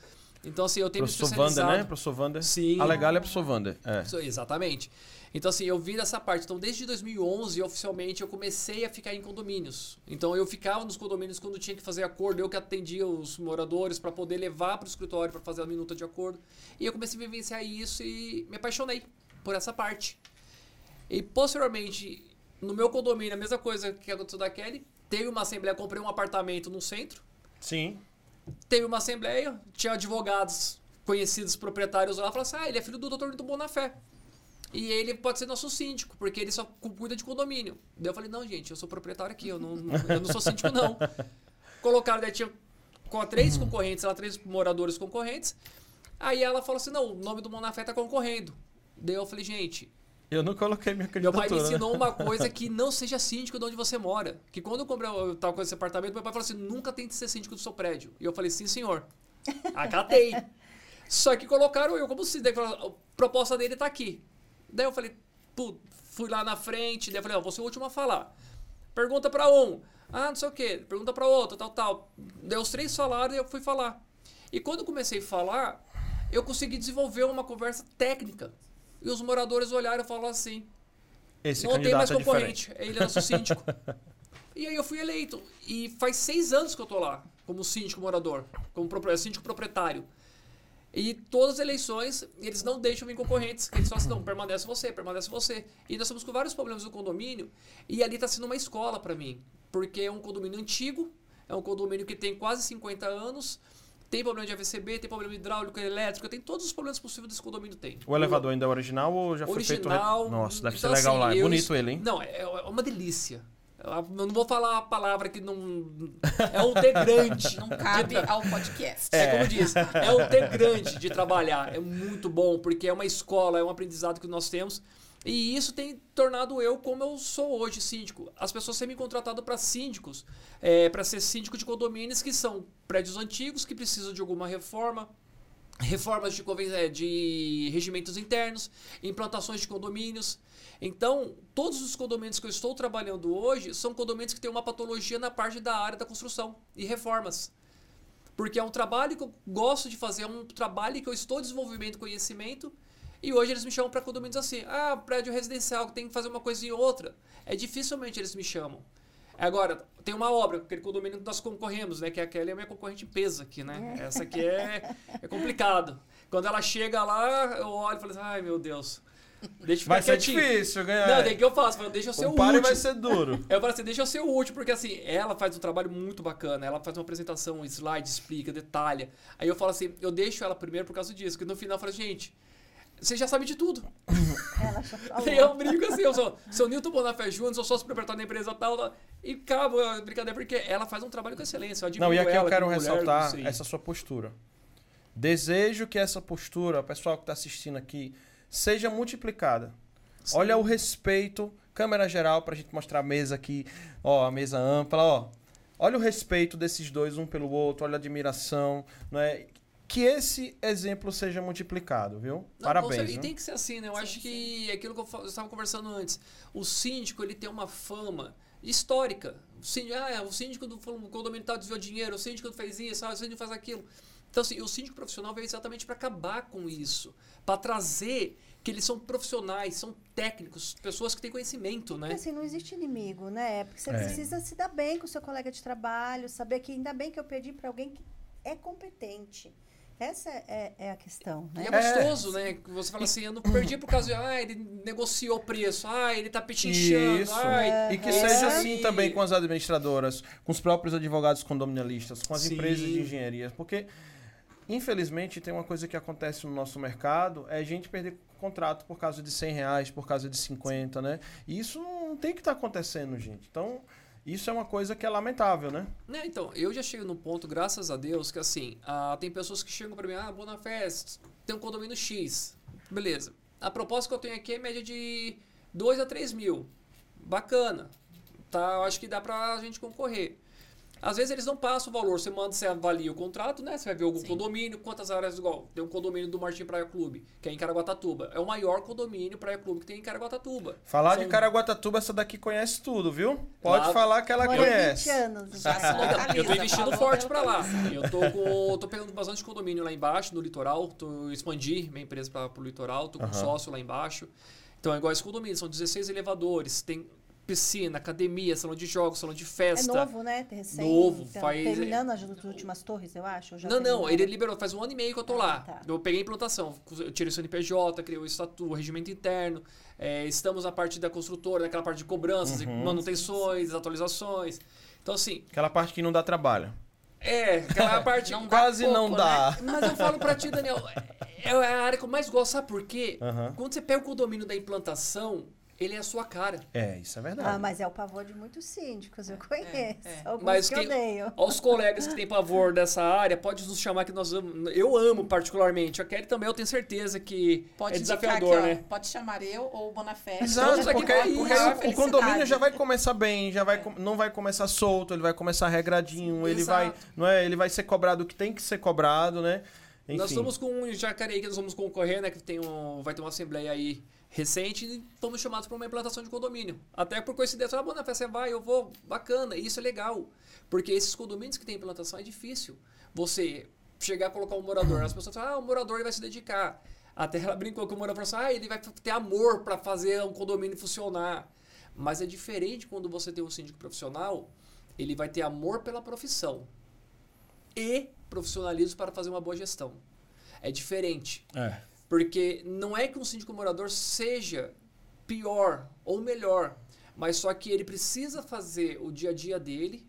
Então, assim, eu tenho Professor me especializado... Wander, né? Professor Wander. Sim. A legal é Professor Wander. É. Exatamente. Então, assim, eu vi dessa parte. Então, desde 2011, oficialmente, eu comecei a ficar em condomínios. Então, eu ficava nos condomínios quando tinha que fazer acordo, eu que atendia os moradores para poder levar para o escritório para fazer a minuta de acordo. E eu comecei a vivenciar isso e me apaixonei por essa parte. E, posteriormente, no meu condomínio, a mesma coisa que aconteceu da Kelly, teve uma assembleia, comprei um apartamento no centro. Sim. teve uma assembleia, tinha advogados conhecidos proprietários lá, falaram assim: ah, ele é filho do doutor Nito Bonafé. E ele pode ser nosso síndico, porque ele só cuida de condomínio. Daí eu falei, não, gente, eu sou proprietário aqui, eu não, eu não sou síndico, não. Colocaram, daí tinha com três concorrentes, ela três moradores concorrentes. Aí ela falou assim, não, o nome do Bonafé tá concorrendo. Daí eu falei, gente... Eu não coloquei minha candidatura. Meu pai me ensinou né? uma coisa que não seja síndico de onde você mora. Que quando eu comprei eu tava com esse apartamento, meu pai falou assim, nunca tente ser síndico do seu prédio. E eu falei, sim, senhor. Acatei. Só que colocaram eu como síndico. A proposta dele tá aqui. Daí eu falei, pô, fui lá na frente, daí eu falei, ó, vou ser o último a falar. Pergunta para um, ah, não sei o quê, pergunta para outro, tal, tal. Deu os três falaram e eu fui falar. E quando eu comecei a falar, eu consegui desenvolver uma conversa técnica. E os moradores olharam e falaram assim: Esse não tem mais é concorrente, é ele é nosso síndico. e aí eu fui eleito. E faz seis anos que eu tô lá, como síndico morador, como síndico proprietário. E todas as eleições, eles não deixam vir concorrentes. Eles falam assim, não, permanece você, permanece você. E nós estamos com vários problemas no condomínio. E ali está sendo uma escola para mim. Porque é um condomínio antigo, é um condomínio que tem quase 50 anos. Tem problema de AVCB, tem problema hidráulico, elétrico, tem todos os problemas possíveis desse condomínio tem. O elevador ainda é original ou já foi original, feito... Nossa, deve então, ser legal assim, lá. É bonito ele, hein? Não, é, é uma delícia. Eu não vou falar a palavra que não. É um T grande. Não cabe ao podcast. É, é como diz, é um T grande de trabalhar. É muito bom, porque é uma escola, é um aprendizado que nós temos. E isso tem tornado eu como eu sou hoje, síndico. As pessoas têm me contratado para síndicos, é, para ser síndico de condomínios que são prédios antigos que precisam de alguma reforma, reformas de, é, de regimentos internos, implantações de condomínios. Então, todos os condomínios que eu estou trabalhando hoje são condomínios que têm uma patologia na parte da área da construção e reformas. Porque é um trabalho que eu gosto de fazer, é um trabalho que eu estou desenvolvendo conhecimento. E hoje eles me chamam para condomínios assim: ah, prédio residencial que tem que fazer uma coisa e outra. É dificilmente eles me chamam. Agora, tem uma obra, aquele condomínio que nós concorremos, né? Que aquela é a minha concorrente peso aqui, né? É. Essa aqui é, é complicado. Quando ela chega lá, eu olho e falo assim, ai meu Deus. Deixa vai ser quietinho. difícil ganhar. Não, tem que eu faço, eu deixa eu ser o, o último. vai ser duro. Eu falo assim, deixa eu ser o último, porque assim, ela faz um trabalho muito bacana. Ela faz uma apresentação, um slide, explica, detalha. Aí eu falo assim, eu deixo ela primeiro por causa disso, que no final eu falo, gente, você já sabe de tudo. Ela já falou. E eu brinco assim, eu sou, sou Nilton Bonafé Júnior, sou sócio proprietário da empresa tal, tal, e acaba a brincadeira, porque ela faz um trabalho com excelência. Eu Não, e aqui ela, eu quero ressaltar mulher, essa sua postura. Desejo que essa postura, o pessoal que está assistindo aqui, seja multiplicada. Sim. Olha o respeito, câmera geral, para a gente mostrar a mesa aqui, ó, a mesa ampla, ó. Olha o respeito desses dois um pelo outro, olha a admiração, não é? que esse exemplo seja multiplicado, viu? Não, Parabéns. E tem que ser assim, né? Eu sim, acho que sim. aquilo que eu estava conversando antes, o síndico ele tem uma fama histórica. O síndico, ah, é, o síndico do condomínio tal desviou dinheiro, o síndico fez isso, ah, o síndico faz aquilo. Então, assim, o síndico profissional veio exatamente para acabar com isso, para trazer que eles são profissionais, são técnicos, pessoas que têm conhecimento, né? Porque, assim, não existe inimigo, né? Porque você é. precisa se dar bem com o seu colega de trabalho, saber que ainda bem que eu pedi para alguém que é competente. Essa é, é, a questão, né? E é gostoso, é. né? Você fala assim, eu não perdi por causa de, ah, ele negociou o preço, ah, ele tá pechinchando, Isso. Ai, e que seja assim também com as administradoras, com os próprios advogados condominialistas, com as Sim. empresas de engenharia, porque infelizmente tem uma coisa que acontece no nosso mercado, é a gente perder contrato por causa de 100 reais, por causa de 50, né? E isso não tem que estar tá acontecendo, gente. Então, isso é uma coisa que é lamentável, né? Então, eu já chego no ponto, graças a Deus, que assim, ah, tem pessoas que chegam para mim, ah, Bonafé, tem um condomínio X. Beleza. A proposta que eu tenho aqui é média de 2 a 3 mil. Bacana. Tá, eu acho que dá pra gente concorrer. Às vezes eles não passam o valor, você manda, você avalia o contrato, né? Você vai ver algum Sim. condomínio, quantas áreas igual. Tem um condomínio do Martim Praia Clube, que é em Caraguatatuba. É o maior condomínio Praia Clube que tem em Caraguatatuba. Falar São... de Caraguatatuba, essa daqui conhece tudo, viu? Pode lá... falar que ela Mora conhece. 20 anos. Já se eu tô investindo forte para lá. Eu tô com, tô pegando bastante condomínio lá embaixo, no litoral. Tô expandir minha empresa para o litoral, tô com uhum. sócio lá embaixo. Então é igual esse condomínio, são 16 elevadores, tem piscina, academia, salão de jogos, salão de festa. É novo, né? Recém, novo, então, faz... Terminando as últimas torres, eu acho? não, não, ele liberou, faz um ano e meio que eu tô ah, lá. Tá. Eu peguei a implantação, eu tirei o CNPJ, criei o estatuto, o regimento interno, é, estamos na parte da construtora, naquela parte de cobranças, uhum. manutenções, atualizações. Então, assim... Aquela parte que não dá trabalho. É, aquela parte. Não dá Quase pouco, não né? dá. Mas eu falo pra ti, Daniel, é a área que eu mais gosto, sabe por quê? Aham. Quando você pega o condomínio da implantação, ele é a sua cara. É, isso é verdade. Ah, mas é o pavor de muitos síndicos, eu conheço. é. Alguns Mas que quem- odeiam. Aos colegas que têm pavor dessa área, pode nos chamar que nós amamos. Eu amo particularmente. A Kelly também, eu tenho certeza que Pode é desafiador, aqui, ó, né? Pode chamar eu ou o Bonafé. Exato, porque, porque maior o- condomínio já vai começar bem, já vai, com- não vai começar solto, ele vai começar regradinho, ele vai, não é, ele vai ser cobrado o que tem que ser cobrado, né? Enfim. Nós estamos com um Jacareí que nós vamos concorrer, né? Que tem um, vai ter uma assembleia aí recente fomos chamados para uma implantação de condomínio. Até por coincidência, ah, Bonafé, você vai, eu vou, bacana, isso é legal. Porque esses condomínios que tem implantação é difícil. Você chegar a colocar um morador, as pessoas falam, ah, o morador vai se dedicar. Até ela brincou com o morador falou assim, ah, ele vai ter amor para fazer um condomínio funcionar. Mas é diferente quando você tem um síndico profissional, ele vai ter amor pela profissão e profissionalismo para fazer uma boa gestão. É diferente. É. Porque não é que um síndico morador seja pior ou melhor, mas só que ele precisa fazer o dia a dia dele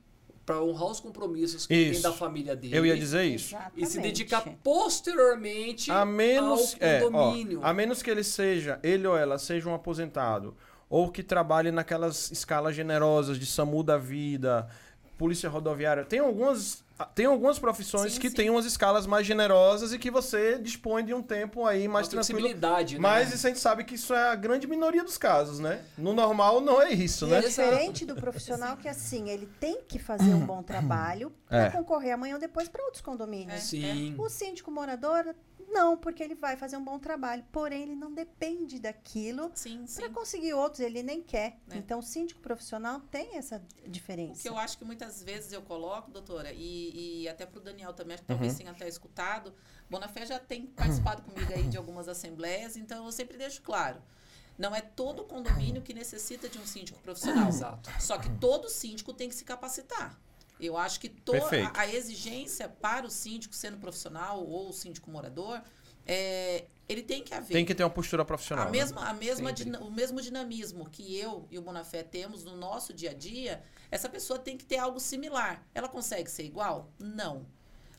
para honrar os compromissos que tem Isso. da família dele. Eu ia dizer isso. E se Exatamente. dedicar posteriormente A menos, ao é, ó, condomínio. a menos que ele seja, ele ou ela seja um aposentado, ou que trabalhe naquelas escalas generosas de SAMU da vida, polícia rodoviária. Tem algumas, tem algumas profissões Sim, que sim. têm umas escalas mais generosas e que você dispõe de um tempo aí mais Uma tranquilo. flexibilidade, né? Mas isso a gente sabe que isso é a grande minoria dos casos, né? No normal não é isso, E é né? diferente do profissional que, assim, ele tem que fazer um bom trabalho para É. concorrer amanhã ou depois para outros condomínios. Sim. O síndico morador, não, porque ele vai fazer um bom trabalho. Porém, ele não depende daquilo Sim, sim. para conseguir outros, ele nem quer. É. Então, o síndico profissional tem essa O diferença. que eu acho que muitas vezes eu coloco, doutora, e, e até para o Daniel também, acho que talvez tenha até escutado, Bonafé já tem participado comigo aí de algumas assembleias, então eu sempre deixo claro. Não é todo condomínio que necessita de um síndico profissional. Exato. Só que todo síndico tem que se capacitar. Eu acho que to Perfeito. a, a exigência para o síndico sendo profissional ou o síndico morador, é, ele tem que haver. Tem que ter uma postura profissional. A né? mesma, a mesma o mesmo dinamismo que eu e o Bonafé temos no nosso dia a dia, essa pessoa tem que ter algo similar. Ela consegue ser igual? Não.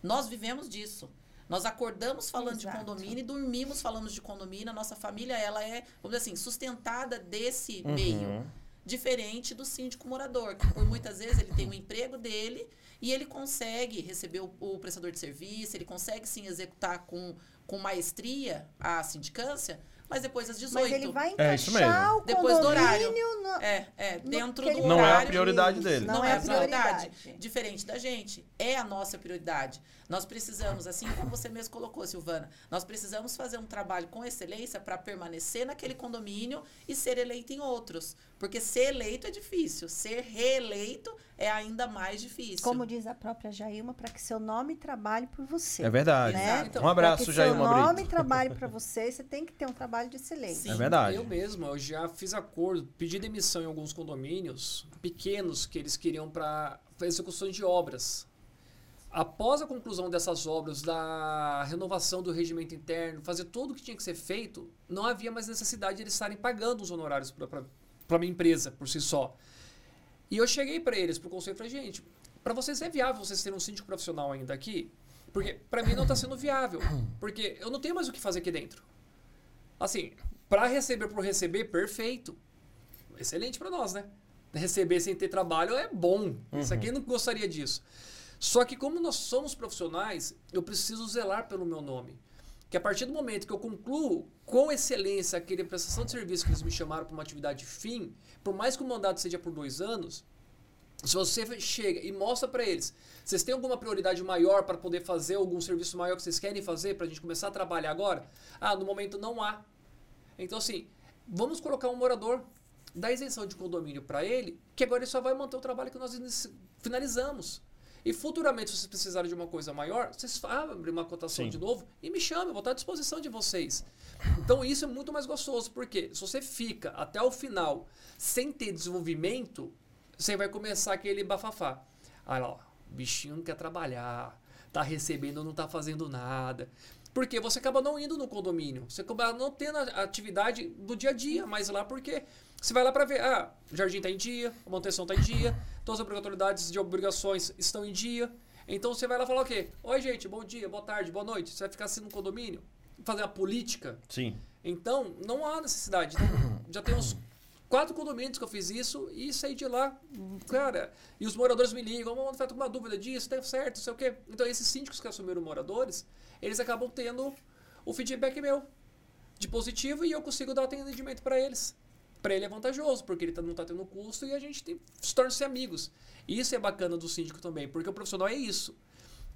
Nós vivemos disso. Nós acordamos falando Exato. de condomínio e dormimos falando de condomínio. A nossa família, ela é, vamos dizer assim, sustentada desse Uhum. meio. Diferente do síndico morador, que por muitas vezes ele tem o emprego dele e ele consegue receber o, o prestador de serviço, ele consegue sim executar com, com maestria a sindicância, mas depois às 18. Mas ele vai É isso encaixar mesmo. o Depois do horário. no- É, é, dentro do ele Não é a horário. prioridade dele. Não, é a prioridade. Diferente da gente. É a nossa prioridade. Nós precisamos, assim como você mesmo colocou, Silvana, nós precisamos fazer um trabalho com excelência para permanecer naquele condomínio e ser eleito em outros. Porque ser eleito é difícil, ser reeleito é ainda mais difícil. Como diz a própria Jailma, para que seu nome trabalhe por você. É verdade. Né? Então, um abraço, Para que seu nome Brito. trabalhe para você, você tem que ter um trabalho de excelência. Sim. É verdade. Eu mesmo, eu já fiz acordo, pedi demissão em alguns condomínios pequenos que eles queriam para execução de obras. Após a conclusão dessas obras, da renovação do regimento interno, fazer tudo o que tinha que ser feito, não havia mais necessidade de eles estarem pagando os honorários para a minha empresa por si só. E eu cheguei para eles, para o conselho, e falei, gente, para vocês é viável vocês terem um síndico profissional ainda aqui? Porque para mim não está sendo viável. Porque eu não tenho mais o que fazer aqui dentro. Assim, para receber por receber, perfeito. Excelente para nós, né? Receber sem ter trabalho é bom. Isso aqui não gostaria disso. Só que como nós somos profissionais, eu preciso zelar pelo meu nome. Que a partir do momento que eu concluo com excelência aquele prestação de serviço que eles me chamaram para uma atividade fim, por mais que o mandato seja por dois anos, se você chega e mostra para eles, vocês têm alguma prioridade maior para poder fazer algum serviço maior que vocês querem fazer para a gente começar a trabalhar agora? Ah, no momento não há. Então, assim, vamos colocar um morador, dar isenção de condomínio para ele, que agora ele só vai manter o trabalho que nós finalizamos. E futuramente, se vocês precisarem de uma coisa maior, vocês abrem uma cotação Sim. de novo e me chamem, eu vou estar à disposição de vocês. Então, isso é muito mais gostoso, porque se você fica até o final sem ter desenvolvimento, você vai começar aquele bafafá. Aí lá, ó, o bichinho não quer trabalhar, tá recebendo, não tá fazendo nada. Porque você acaba não indo no condomínio, você acaba não tendo a atividade do dia a dia, mas lá porque você vai lá para ver, ah, o jardim tá em dia, a manutenção tá em dia, todas as obrigatoriedades de obrigações estão em dia. Então você vai lá falar o quê? Oi, gente, bom dia, boa tarde, boa noite. Você vai ficar assim no condomínio? Fazer uma política? Sim. Então, não há necessidade. Então, já tem uns quatro condomínios que eu fiz isso e saí de lá, cara. E os moradores me ligam, vamos tá com uma dúvida disso, tá certo, não sei o quê. Então, esses síndicos que assumiram moradores, eles acabam tendo o feedback meu de positivo e eu consigo dar atendimento para eles. Para ele é vantajoso, porque ele tá, não está tendo custo e a gente tem, se torna-se amigos. Isso é bacana do síndico também, porque o profissional é isso.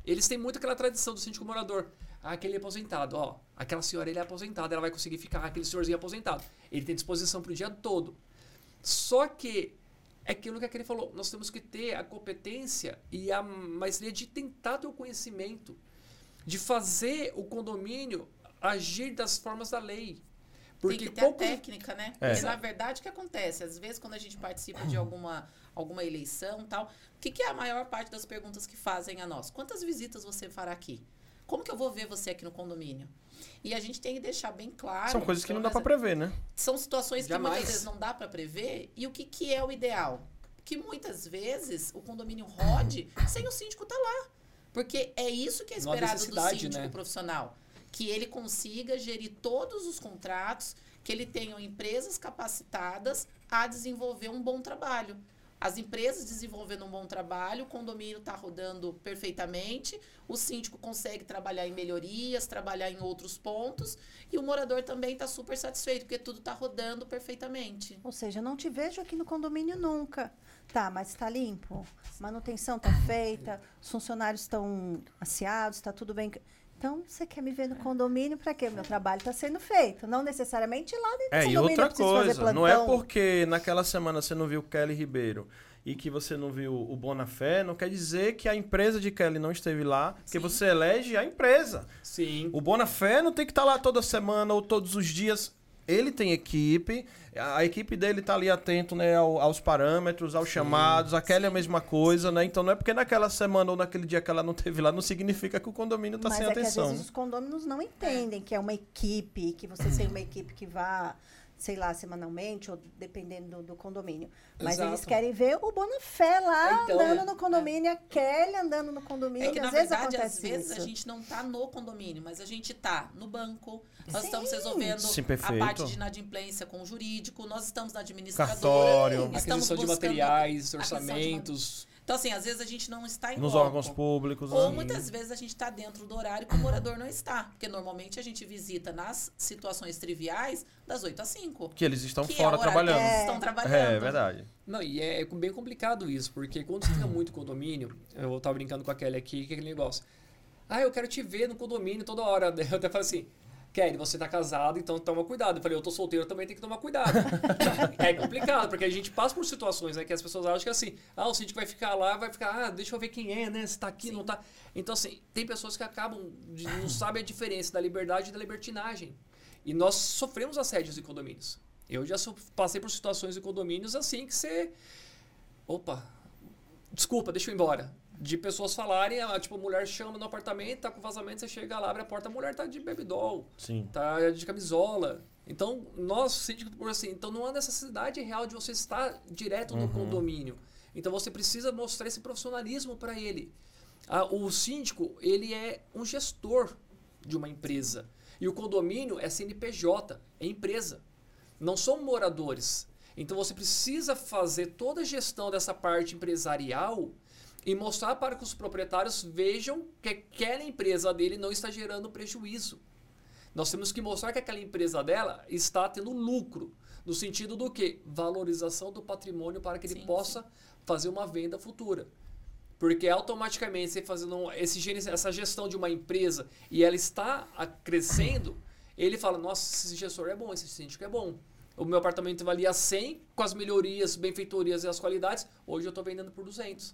Eles têm muito aquela tradição do síndico morador. Ah, aquele é aposentado, ó. Aquela senhora ele é aposentada, ela vai conseguir ficar. Aquele senhorzinho é aposentado. Ele tem disposição para o dia todo. Só que é aquilo que aquele falou. Nós temos que ter a competência e a maestria de tentar ter o conhecimento, de fazer o condomínio agir das formas da lei. Porque Tem que ter a técnica, né? É. Porque na verdade o que acontece? Às vezes quando a gente participa de alguma, alguma eleição tal, o que, que é a maior parte das perguntas que fazem a nós? Quantas visitas você fará aqui? Como que eu vou ver você aqui no condomínio? E a gente tem que deixar bem claro. São coisas que não dá para prever, né? São situações Jamais. que muitas vezes não dá para prever. E o que, que é o ideal? Que muitas vezes o condomínio rode sem o síndico estar tá lá. Porque é isso que é esperado do síndico né? profissional que ele consiga gerir todos os contratos, que ele tenha empresas capacitadas a desenvolver um bom trabalho. As empresas desenvolvendo um bom trabalho, o condomínio está rodando perfeitamente, o síndico consegue trabalhar em melhorias, trabalhar em outros pontos, e o morador também está super satisfeito, porque tudo está rodando perfeitamente. Ou seja, não te vejo aqui no condomínio nunca. Tá, mas está limpo, manutenção está feita, os funcionários estão aciados, está tudo bem. Então, você quer me ver no condomínio para quê? Meu trabalho está sendo feito. Não necessariamente lá dentro é, do condomínio. É, e outra coisa, não é porque naquela semana você não viu Kelly Ribeiro e que você não viu o Bonafé, não quer dizer que a empresa de Kelly não esteve lá, porque você elege a empresa. Sim. O Bonafé não tem que estar tá lá toda semana ou todos os dias. Ele tem equipe, a equipe dele tá ali atento né, aos parâmetros, aos sim, chamados, aquela é a mesma coisa, né? Então não é porque naquela semana ou naquele dia que ela não teve lá, não significa que o condomínio está sem é atenção. Que, às vezes, os condôminos não entendem que é uma equipe, que você tem uma equipe que vá sei lá, semanalmente, ou dependendo do, do condomínio. Mas Exato. eles querem ver o Bonafé lá então, andando é, no condomínio, é. a Kelly andando no condomínio. É que, às na vezes verdade, às vezes isso. a gente não está no condomínio, mas a gente está no banco, nós Sim. estamos resolvendo Sim, a parte de inadimplência com o jurídico, nós estamos na administradora. Cartório. Estamos aquisição de materiais, orçamentos. Então, assim, às vezes a gente não está em Nos loco. órgãos públicos. Ou né? muitas vezes a gente está dentro do horário que o morador não está. Porque normalmente a gente visita nas situações triviais das 8 às 5. Que eles estão que é fora é trabalhando. eles estão trabalhando. É, é verdade. Não, e é bem complicado isso, porque quando você tem muito condomínio, eu estava brincando com a Kelly aqui, que é aquele negócio. Ah, eu quero te ver no condomínio toda hora. Eu até falo assim, Kelly, você tá casado, então toma cuidado. Eu falei, eu tô solteiro, também tem que tomar cuidado. é complicado, porque a gente passa por situações, né, que as pessoas acham que assim, ah, o síndico vai ficar lá, vai ficar, ah, deixa eu ver quem é, né, se tá aqui, Sim. não tá. Então, assim, tem pessoas que acabam, de, não sabem a diferença da liberdade e da libertinagem. E nós sofremos assédios em condomínios. Eu já passei por situações em condomínios assim que você. Opa, desculpa, deixa eu ir embora de pessoas falarem, ah, tipo, a mulher chama no apartamento, tá com vazamento, você chega lá, abre a porta, a mulher tá de bebidol. Sim. Tá de camisola. Então, nós, síndico, por assim, então não há necessidade real de você estar direto no uhum. condomínio. Então você precisa mostrar esse profissionalismo para ele. Ah, o síndico, ele é um gestor de uma empresa. E o condomínio é CNPJ, é empresa. Não são moradores. Então você precisa fazer toda a gestão dessa parte empresarial e mostrar para que os proprietários vejam que aquela empresa dele não está gerando prejuízo. Nós temos que mostrar que aquela empresa dela está tendo lucro, no sentido do que? Valorização do patrimônio para que ele sim, possa sim. fazer uma venda futura. Porque automaticamente você fazendo esse, essa gestão de uma empresa e ela está crescendo, ele fala: Nossa, esse gestor é bom, esse síndico é bom. O meu apartamento valia 100 com as melhorias, benfeitorias e as qualidades. Hoje eu estou vendendo por 200.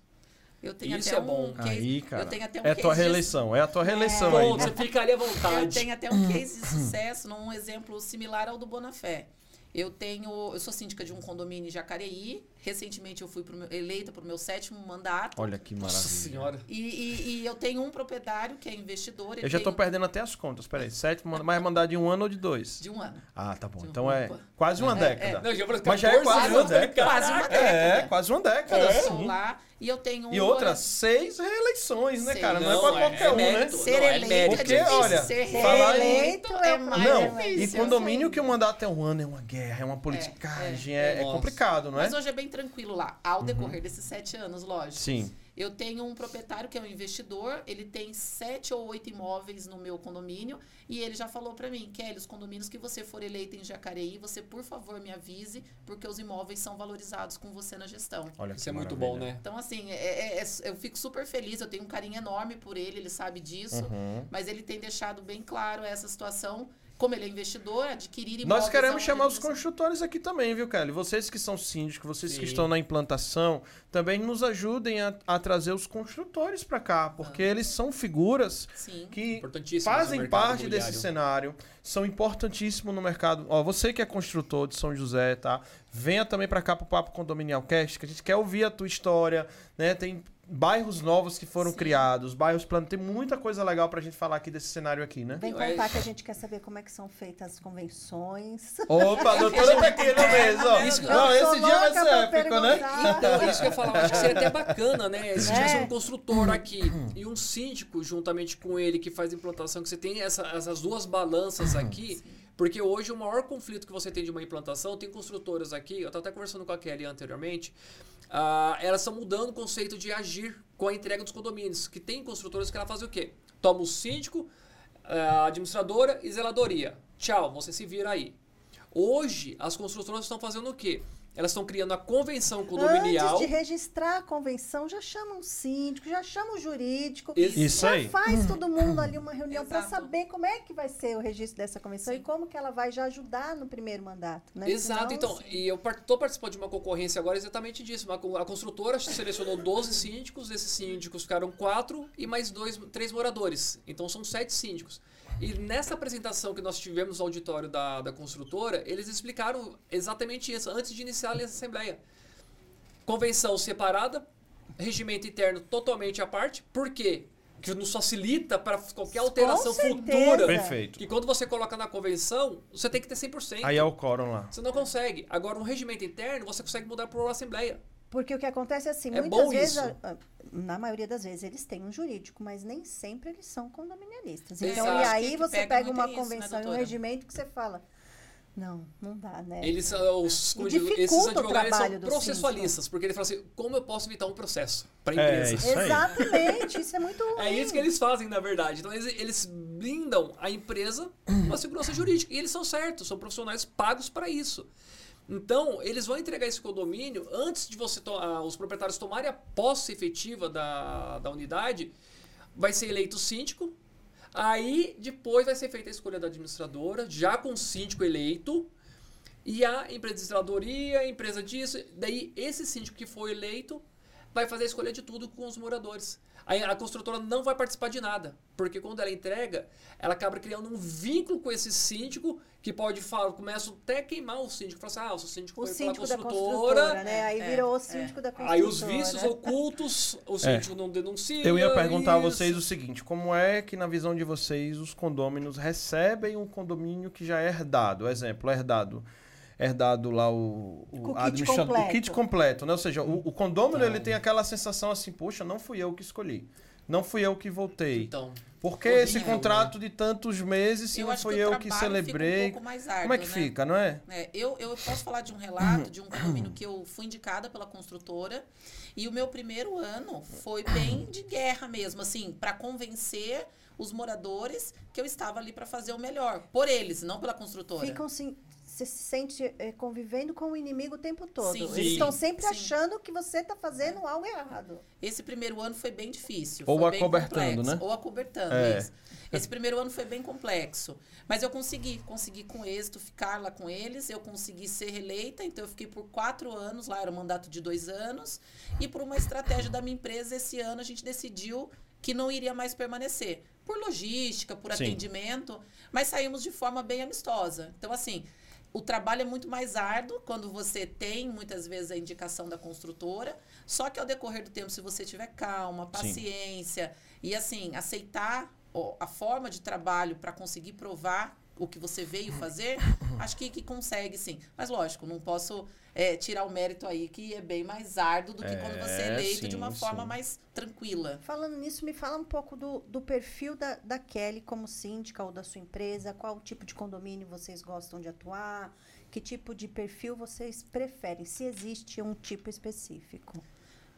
Eu tenho Isso até é bom. Um case, aí, cara. Eu tenho até um é a tua reeleição, de... é a tua reeleição é. aí. Você fica ali à vontade. Eu tenho até um case de sucesso, num exemplo similar ao do Bonafé. Eu tenho, eu sou síndica de um condomínio em Jacareí, Recentemente eu fui pro meu, eleita para o meu sétimo mandato. Olha que maravilha. Nossa senhora. E, e, e, eu tenho um proprietário que é investidor. Eu já estou perdendo até as contas. Peraí, sétimo, mas é mandato de um ano ou de dois? De um ano. Ah, tá bom. Então é quase uma é, década. É. Não, já mas já é quase uma década. Quase uma década. É, quase uma década. É. Sim. lá e eu tenho E outras seis reeleições, né, cara? Não, não é pra qualquer é, um, né? Ser não, eleito é Porque, é olha, ser reeleito é mais Não, e condomínio que o mandato é um ano, é uma guerra, é uma politicagem, é, é, complicado, não é? Mas hoje é bem tranquilo lá, ao decorrer uhum. desses sete anos, lógico. Sim. Eu tenho um proprietário que é um investidor, ele tem sete ou oito imóveis no meu condomínio e ele já falou para mim, Kelly, os condomínios que você for eleito em Jacareí, você por favor me avise, porque os imóveis são valorizados com você na gestão. Olha, isso é muito bom, né? Então, assim, é, é, é, eu fico super feliz, eu tenho um carinho enorme por ele, ele sabe disso, uhum. mas ele tem deixado bem claro essa situação como ele é investidor, adquirir imóveis... Nós queremos chamar os construtores aqui também, viu, Kelly? Vocês que são síndicos, vocês Sim. que estão na implantação, também nos ajudem a, a trazer os construtores para cá, porque ah. eles são figuras Sim. que fazem parte desse cenário, são importantíssimos no mercado. Ó, você que é construtor de São José, tá? Venha também para cá pro Papo Condominial Cast, que a gente quer ouvir a tua história, né? Tem bairros novos que foram Sim. criados, bairros planos. Tem muita coisa legal pra gente falar aqui desse cenário aqui, né? Vem contar que a gente quer saber como é que são feitas as convenções. Opa, a doutora tá aqui no mesmo. Ó. Isso, não, esse dia vai ser épico, né? Então, isso que eu falar, acho que seria até bacana, né? Se tivesse é. um construtor aqui e um síndico juntamente com ele que faz implantação, que você tem essa, essas duas balanças aqui. Sim. Porque hoje o maior conflito que você tem de uma implantação, tem construtoras aqui, eu estava até conversando com a Kelly anteriormente, uh, elas estão mudando o conceito de agir com a entrega dos condomínios. Que tem construtoras que ela faz o quê? Toma o síndico, a administradora e zeladoria. Tchau, você se vira aí. Hoje, as construtoras estão fazendo o quê? Elas estão criando a convenção condominial. Antes de registrar a convenção, já chama um síndico, já chama o jurídico. Isso já aí. faz todo mundo ali uma reunião para saber como é que vai ser o registro dessa convenção Sim. e como que ela vai já ajudar no primeiro mandato. Né? Exato, Senão, então. Assim... E eu estou participando de uma concorrência agora exatamente disso. a construtora selecionou 12 síndicos, esses síndicos ficaram quatro e mais dois, três moradores. Então são sete síndicos. E nessa apresentação que nós tivemos no auditório da, da construtora, eles explicaram exatamente isso, antes de iniciar a assembleia. Convenção separada, regimento interno totalmente à parte. Por quê? Que nos facilita para qualquer alteração futura. Perfeito. Que quando você coloca na convenção, você tem que ter 100%. Aí é o quórum lá. Você não consegue. Agora, um regimento interno, você consegue mudar por assembleia. Porque o que acontece é assim, é muitas vezes, isso. na maioria das vezes, eles têm um jurídico, mas nem sempre eles são condominialistas. Então, e aí você pega, pega uma convenção isso, né, e um regimento que você fala. Não, não dá, né? Eles são os esses advogados são processualistas, porque eles falam assim, como eu posso evitar um processo para a é, empresa? É, Exatamente, isso é muito ruim. É isso que eles fazem, na verdade. Então eles, eles blindam a empresa com a segurança jurídica. E eles são certos, são profissionais pagos para isso. Então, eles vão entregar esse condomínio antes de você uh, os proprietários tomarem a posse efetiva da, da unidade. Vai ser eleito síndico. Aí, depois vai ser feita a escolha da administradora, já com o síndico eleito. E a empresa de zeladoria, a empresa disso. Daí, esse síndico que foi eleito vai fazer a escolha de tudo com os moradores. A construtora não vai participar de nada, porque quando ela entrega, ela acaba criando um vínculo com esse síndico que pode falar, começa até a queimar o síndico, fala assim, ah, o síndico o foi síndico pela construtora, construtora né? Aí é, virou o síndico é. da construtora. Aí os vícios ocultos, o síndico é. não denuncia. Eu ia perguntar isso. a vocês o seguinte, como é que na visão de vocês os condôminos recebem um condomínio que já é herdado? Exemplo, herdado herdado lá o, o, o, kit, completo. o kit completo, né? Ou seja, o, o condômino então. ele tem aquela sensação assim, poxa, não fui eu que escolhi. Não fui eu que voltei. Então, Por que esse contrato né? de tantos meses se eu não foi eu que celebrei? Um árduo, Como é que né? fica, não é? é? eu, eu posso falar de um relato de um condomínio que eu fui indicada pela construtora e o meu primeiro ano foi bem de guerra mesmo, assim, para convencer os moradores que eu estava ali para fazer o melhor por eles, não pela construtora. Ficam sim você se sente é, convivendo com o inimigo o tempo todo. Sim, Eles estão sempre sim. achando que você está fazendo algo errado. Esse primeiro ano foi bem difícil. Ou acobertando, né? Ou acobertando, é. isso. Esse primeiro ano foi bem complexo. Mas eu consegui, consegui com êxito ficar lá com eles. Eu consegui ser reeleita, então eu fiquei por quatro anos lá, era um mandato de dois anos. E por uma estratégia da minha empresa, esse ano a gente decidiu que não iria mais permanecer. Por logística, por Sim. atendimento, mas saímos de forma bem amistosa. Então, assim, o trabalho é muito mais árduo quando você tem muitas vezes a indicação da construtora. Só que ao decorrer do tempo, se você tiver calma, paciência Sim. e assim aceitar a forma de trabalho para conseguir provar o que você veio fazer, acho que, que consegue sim. Mas lógico, não posso é, tirar o mérito aí, que é bem mais árduo do que é, quando você é eleito sim, de uma forma sim. mais tranquila. Falando nisso, me fala um pouco do, do perfil da, da Kelly como síndica ou da sua empresa, qual tipo de condomínio vocês gostam de atuar, que tipo de perfil vocês preferem, se existe um tipo específico.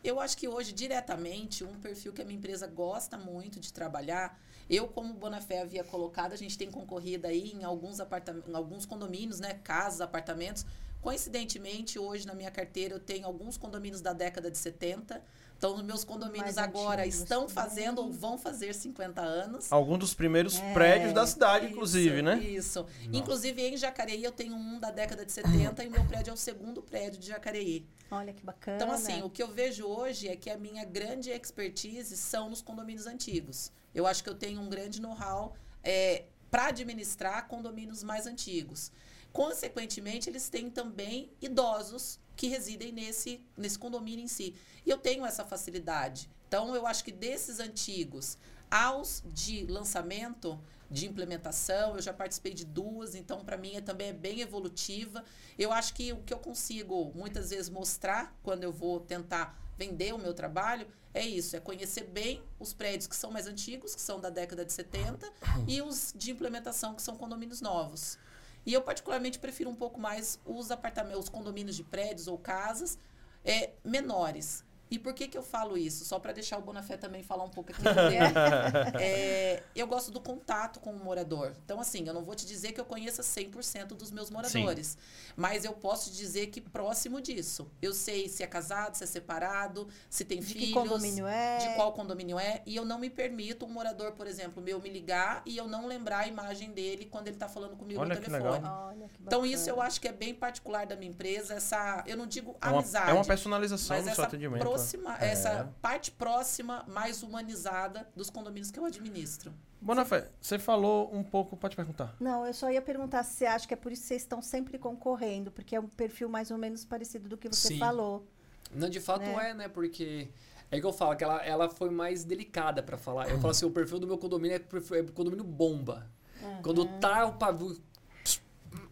Eu acho que hoje, diretamente, um perfil que a minha empresa gosta muito de trabalhar, eu, como Bonafé havia colocado, a gente tem concorrido aí em alguns em alguns condomínios, né? Casas, apartamentos, Coincidentemente, hoje na minha carteira eu tenho alguns condomínios da década de 70. Então, os meus condomínios Mais agora antigos, estão fazendo ou vão fazer 50 anos. Alguns dos primeiros é, prédios da cidade, isso, inclusive, né? Isso. Nossa. Inclusive, em Jacareí, eu tenho um da década de 70 e meu prédio é o segundo prédio de Jacareí. Olha que bacana. Então, assim, o que eu vejo hoje é que a minha grande expertise são nos condomínios antigos. Eu acho que eu tenho um grande know-how é, para administrar condomínios mais antigos. Consequentemente, eles têm também idosos que residem nesse, nesse condomínio em si. E eu tenho essa facilidade. Então, eu acho que desses antigos aos de lançamento, de implementação, eu já participei de duas, então para mim é, também é bem evolutiva. Eu acho que o que eu consigo muitas vezes mostrar quando eu vou tentar vender o meu trabalho é isso, é conhecer bem os prédios que são mais antigos, que são da década de 70, e os de implementação, que são condomínios novos. E eu, particularmente, prefiro um pouco mais os apartamentos, os condomínios de prédios ou casas é, menores. E por que, que eu falo isso? Só para deixar o Bonafé também falar um pouco aqui. é, eu gosto do contato com o morador. Então, assim, eu não vou te dizer que eu conheça 100% dos meus moradores. Sim. Mas eu posso dizer que próximo disso. Eu sei se é casado, se é separado, se tem de filhos. De condomínio é. De qual condomínio é. E eu não me permito um morador, por exemplo, meu me ligar e eu não lembrar a imagem dele quando ele está falando comigo Olha no telefone. Olha, que então, isso eu acho que é bem particular da minha empresa. Essa, eu não digo é uma, amizade. É uma personalização no seu atendimento próxima, é. essa parte próxima, mais humanizada dos condomínios que eu administro. Bonafé, você falou um pouco, pode perguntar. Não, eu só ia perguntar se você acha que é por isso que vocês estão sempre concorrendo, porque é um perfil mais ou menos parecido do que você Sim. falou. Não, de fato né? é, né? Porque é que eu falo que ela, ela foi mais delicada para falar. Eu falo assim, o perfil do meu condomínio é, é condomínio bomba. Uhum. Quando tá o pavio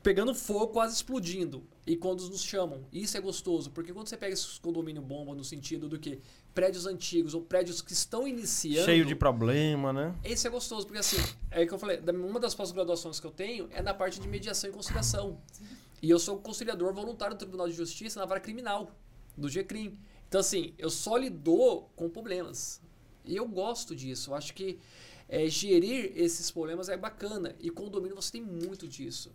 pegando fogo, quase explodindo. E quando nos chamam. Isso é gostoso, porque quando você pega esses condomínio bomba no sentido do que prédios antigos ou prédios que estão iniciando. Cheio de problema, né? Esse é gostoso, porque assim, é que eu falei, uma das pós-graduações que eu tenho é na parte de mediação e conciliação. E eu sou conciliador voluntário do Tribunal de Justiça na vara criminal, do GCRIM. Então, assim, eu só lido com problemas. E eu gosto disso. Eu acho que é, gerir esses problemas é bacana. E condomínio você tem muito disso.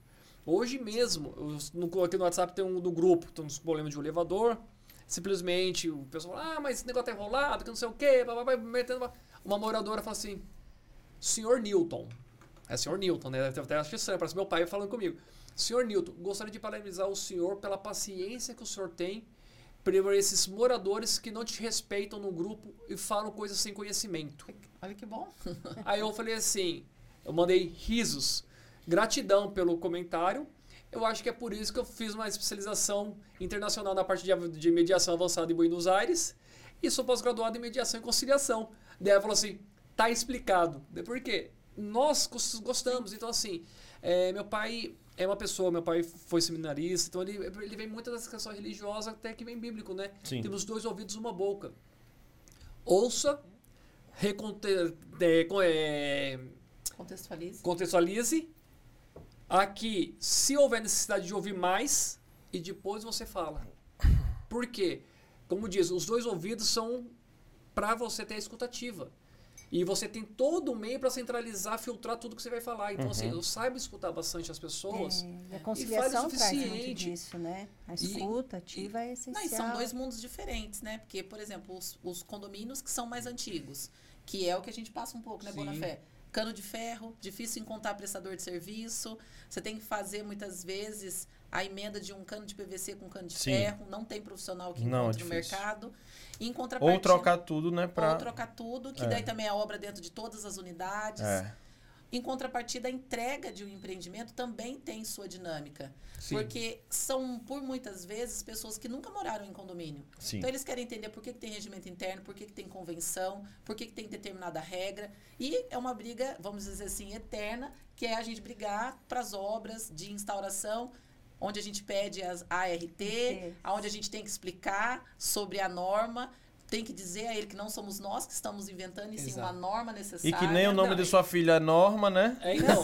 Hoje mesmo, eu, no, aqui no WhatsApp tem um do grupo, tem uns problemas de um elevador. Simplesmente o pessoal fala, ah, mas esse negócio tá enrolado, que não sei o quê, vai metendo. Uma moradora fala assim, senhor Newton. É senhor Newton, né? Eu até acho estranho, parece meu pai falando comigo. Senhor Newton, gostaria de parabenizar o senhor pela paciência que o senhor tem por esses moradores que não te respeitam no grupo e falam coisas sem conhecimento. Olha que bom. Aí eu falei assim, eu mandei risos. Gratidão pelo comentário. Eu acho que é por isso que eu fiz uma especialização internacional na parte de, de mediação avançada em Buenos Aires e sou pós-graduado em mediação e conciliação. Daí ela falou assim, tá explicado. Por quê? Nós gostamos. Então, assim, é, meu pai é uma pessoa, meu pai foi seminarista, então ele, ele vem muito dessa questão religiosa até que vem bíblico, né? Sim. Temos dois ouvidos uma boca. Ouça, reconte, é, é, contextualize. contextualize Aqui, se houver necessidade de ouvir mais, e depois você fala. Por quê? Como diz, os dois ouvidos são para você ter a escutativa. E você tem todo o meio para centralizar, filtrar tudo que você vai falar. Então, assim, uhum. assim, eu saiba escutar bastante as pessoas. É, a conciliação e traz muito disso, né? A escuta ativa é essencial. Não, são dois mundos diferentes, né? Porque, por exemplo, os, os, condomínios que são mais antigos, que é o que a gente passa um pouco, né, Sim. Cano de ferro, difícil encontrar prestador de serviço. Você tem que fazer muitas vezes a emenda de um cano de PVC com cano de Sim. ferro. Não tem profissional que não, encontre é no mercado. E em Ou trocar tudo, né? Pra... Ou trocar tudo, que é. daí também é obra dentro de todas as unidades. É. Em contrapartida, a entrega de um empreendimento também tem sua dinâmica. Sim. Porque são, por muitas vezes, pessoas que nunca moraram em condomínio. Sim. Então, eles querem entender por que, que tem regimento interno, por que, que tem convenção, por que, que tem determinada regra. E é uma briga, vamos dizer assim, eterna, que é a gente brigar para as obras de instauração onde a gente pede as ART, É. onde a gente tem que explicar sobre a norma, tem que dizer a ele que não somos nós que estamos inventando, e sim Exato. uma norma E necessária. que nem o nome Não, de e- sua filha é Norma, né? É, então,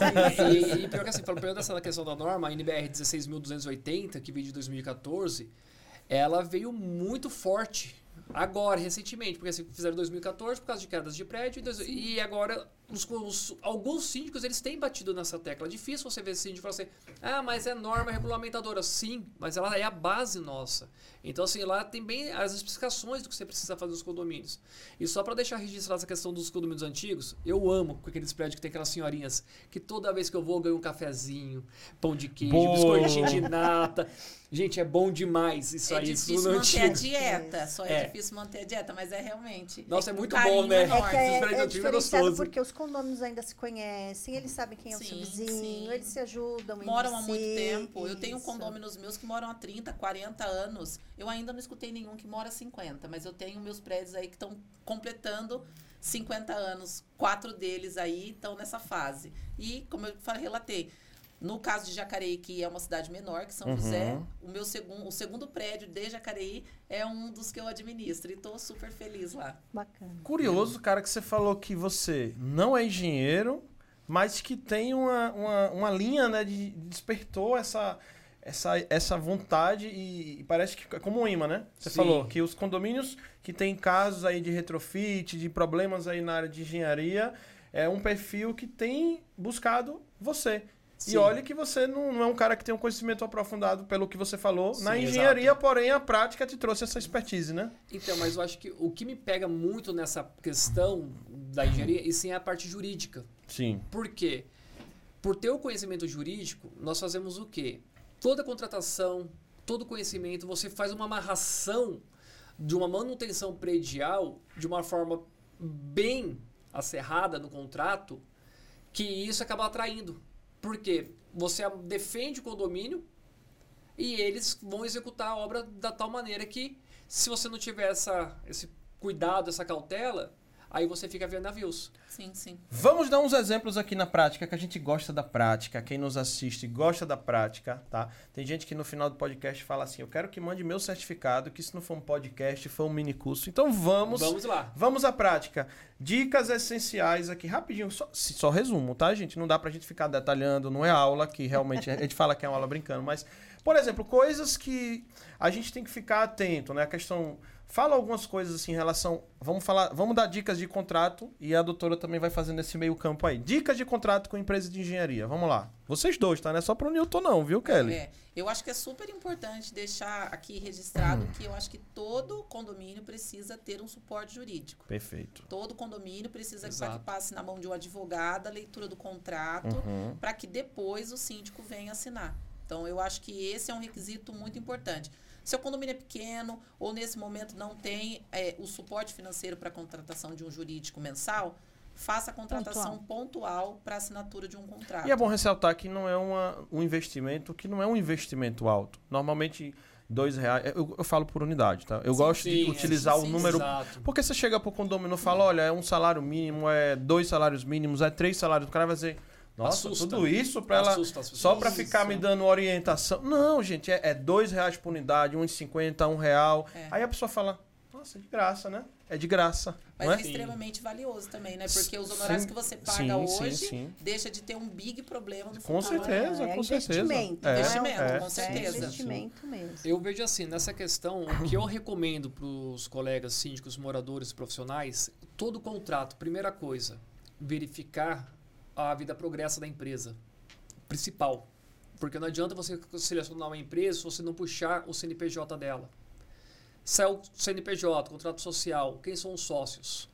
e, e- e pior que assim, falando dessa questão da norma, a NBR 16.280, que veio de 2014, ela veio muito forte agora, recentemente, porque assim, fizeram em 2014 por causa de quedas de prédio, e dois- e agora os, os- alguns síndicos eles têm batido nessa tecla. É difícil você ver síndico falar assim, ah, mas é norma regulamentadora. Sim, mas ela é a base nossa. Então, assim, lá tem bem as especificações do que você precisa fazer nos condomínios. E só para deixar registrado essa questão dos condomínios antigos, eu amo com aqueles prédios que tem aquelas senhorinhas que toda vez que eu vou eu ganho um cafezinho, pão de queijo, Bolo. biscoitinho de nata. Gente, é bom demais isso É aí. isso difícil manter a antigo. dieta, só é, É. difícil manter a dieta, mas é realmente. Nossa, é muito carinho bom, né? É é, é antigos é diferenciado gostoso. porque os condomínios ainda se conhecem, eles sabem quem é o seu Sim, vizinho, sim. eles se ajudam. moram há muito si, tempo. Eu tenho isso. condôminos meus que moram há 30, 40 anos. Eu ainda não escutei nenhum que mora há 50, mas eu tenho meus prédios aí que estão completando 50 anos. Quatro deles aí estão nessa fase. E, como eu falei, relatei, no caso de Jacareí, que é uma cidade menor que São Uhum. José, o meu segundo, o segundo prédio de Jacareí é um dos que eu administro e estou super feliz lá. Bacana. Curioso, cara, que você falou que você não é engenheiro, mas que tem uma, uma, uma linha, né, de despertou essa, essa, essa vontade e, e parece que é como um imã, né? Você Sim. falou que os condomínios que tem casos aí de retrofit, de problemas aí na área de engenharia, é um perfil que tem buscado você. E Sim. olha que você não, não é um cara que tem um conhecimento aprofundado pelo que você falou na Sim, engenharia, exato. porém a prática te trouxe essa expertise, né? Então, mas eu acho que o que me pega muito nessa questão da engenharia, e sim é a parte jurídica. Sim. Por quê? Por ter o conhecimento jurídico, nós fazemos o quê? Toda contratação, todo conhecimento, você faz uma amarração de uma manutenção predial de uma forma bem acerrada no contrato, que isso acaba atraindo. Por quê? Você defende o condomínio e eles vão executar a obra da tal maneira que, se você não tiver essa, esse cuidado, essa cautela, aí você fica vendo navios. Sim, sim. Vamos dar uns exemplos aqui na prática, que a gente gosta da prática. Quem nos assiste gosta da prática, tá? Tem gente que no final do podcast fala assim: eu quero que mande meu certificado, que isso não foi um podcast, foi um mini curso. Então vamos. Vamos lá. Vamos à prática. Dicas essenciais aqui, rapidinho, só, se- só resumo, tá, gente? Não dá pra gente ficar detalhando, não é aula, que realmente a gente fala que é uma aula brincando, mas, por exemplo, coisas que a gente tem que ficar atento, né? A questão. Fala algumas coisas assim em relação. Vamos falar, vamos dar dicas de contrato e a doutora também vai fazendo esse meio campo aí. Dicas de contrato com empresa de engenharia. Vamos lá. Vocês dois, tá? Não é só pro Newton, não, viu, Kelly? É, eu acho que é super importante deixar aqui registrado que eu acho que todo condomínio precisa ter um suporte jurídico. Perfeito. Todo condomínio precisa que Exato. passe na mão de um advogado a leitura do contrato Uhum. para que depois o síndico venha assinar. Então, eu acho que esse é um requisito muito importante. Seu condomínio é pequeno ou nesse momento não tem é, o suporte financeiro para a contratação de um jurídico mensal, faça a contratação pontual para assinatura de um contrato. E é bom ressaltar que não é uma, um investimento que não é um investimento alto. Normalmente, dois reais. Eu, eu falo por unidade, tá? Eu Sim, gosto de sim, utilizar é, o sim, número. Exato. Porque você chega pro condomínio e fala, olha, é um salário mínimo, é dois salários mínimos, é três salários. O cara vai dizer, nossa, Assusta. tudo isso pra ela. Só pra ficar me dando orientação. Não, gente, é, é dois reais por unidade, um e cinquenta, um real. É. Aí a pessoa fala, nossa, é de graça, né? É de graça, Mas não é é? Sim. extremamente valioso também, né? Porque os honorários Sim, que você paga sim, sim, hoje sim. deixa de ter um big problema no Com futuro. certeza, é com certeza. investimento. É, Investimento, com é certeza. investimento mesmo. Eu vejo assim, nessa questão, o que eu recomendo para os colegas síndicos, moradores profissionais, todo contrato, primeira coisa, verificar a vida progressa da empresa. Principal. Porque não adianta você selecionar uma empresa se você não puxar o CNPJ dela. Se é o CNPJ, contrato social, quem são os sócios?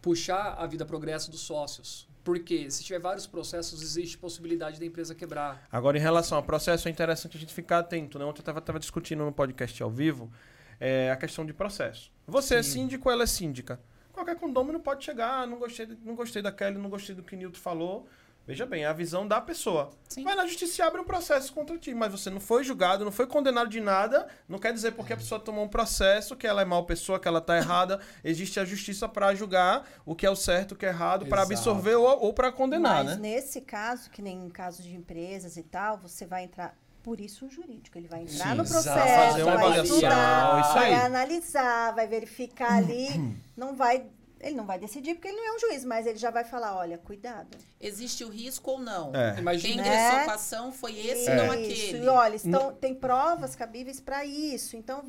Puxar a vida progressa dos sócios. Porque se tiver vários processos, existe possibilidade da empresa quebrar. Agora, em relação ao processo, é interessante a gente ficar atento. Né? Ontem eu estava discutindo no podcast ao vivo é, a questão de processo. Você é Sim. síndico, ela é síndica. Qualquer condômino pode chegar, ah, não gostei, não gostei daquele, não gostei do que Nilton falou. Veja bem, é a visão da pessoa. Sim. Vai na justiça e abre um processo contra ti, mas você não foi julgado, não foi condenado de nada. Não quer dizer porque a pessoa tomou um processo que ela é mal pessoa, que ela tá errada. Existe a justiça para julgar o que é o certo, o que é errado, para absorver ou, ou para condenar, Mas né? nesse caso, que nem em caso de empresas e tal, você vai entrar. Por isso o jurídico, ele vai entrar Sim, no processo, Fazer uma vai estudar, isso vai analisar, vai verificar ali, não vai, ele não vai decidir porque ele não é um juiz, mas ele já vai falar, olha, cuidado. Existe o risco ou não? É. Quem Imagina. ingressou Né? com a ação foi esse, É. não Isso, aquele. E olha, estão, tem provas cabíveis para isso. Então,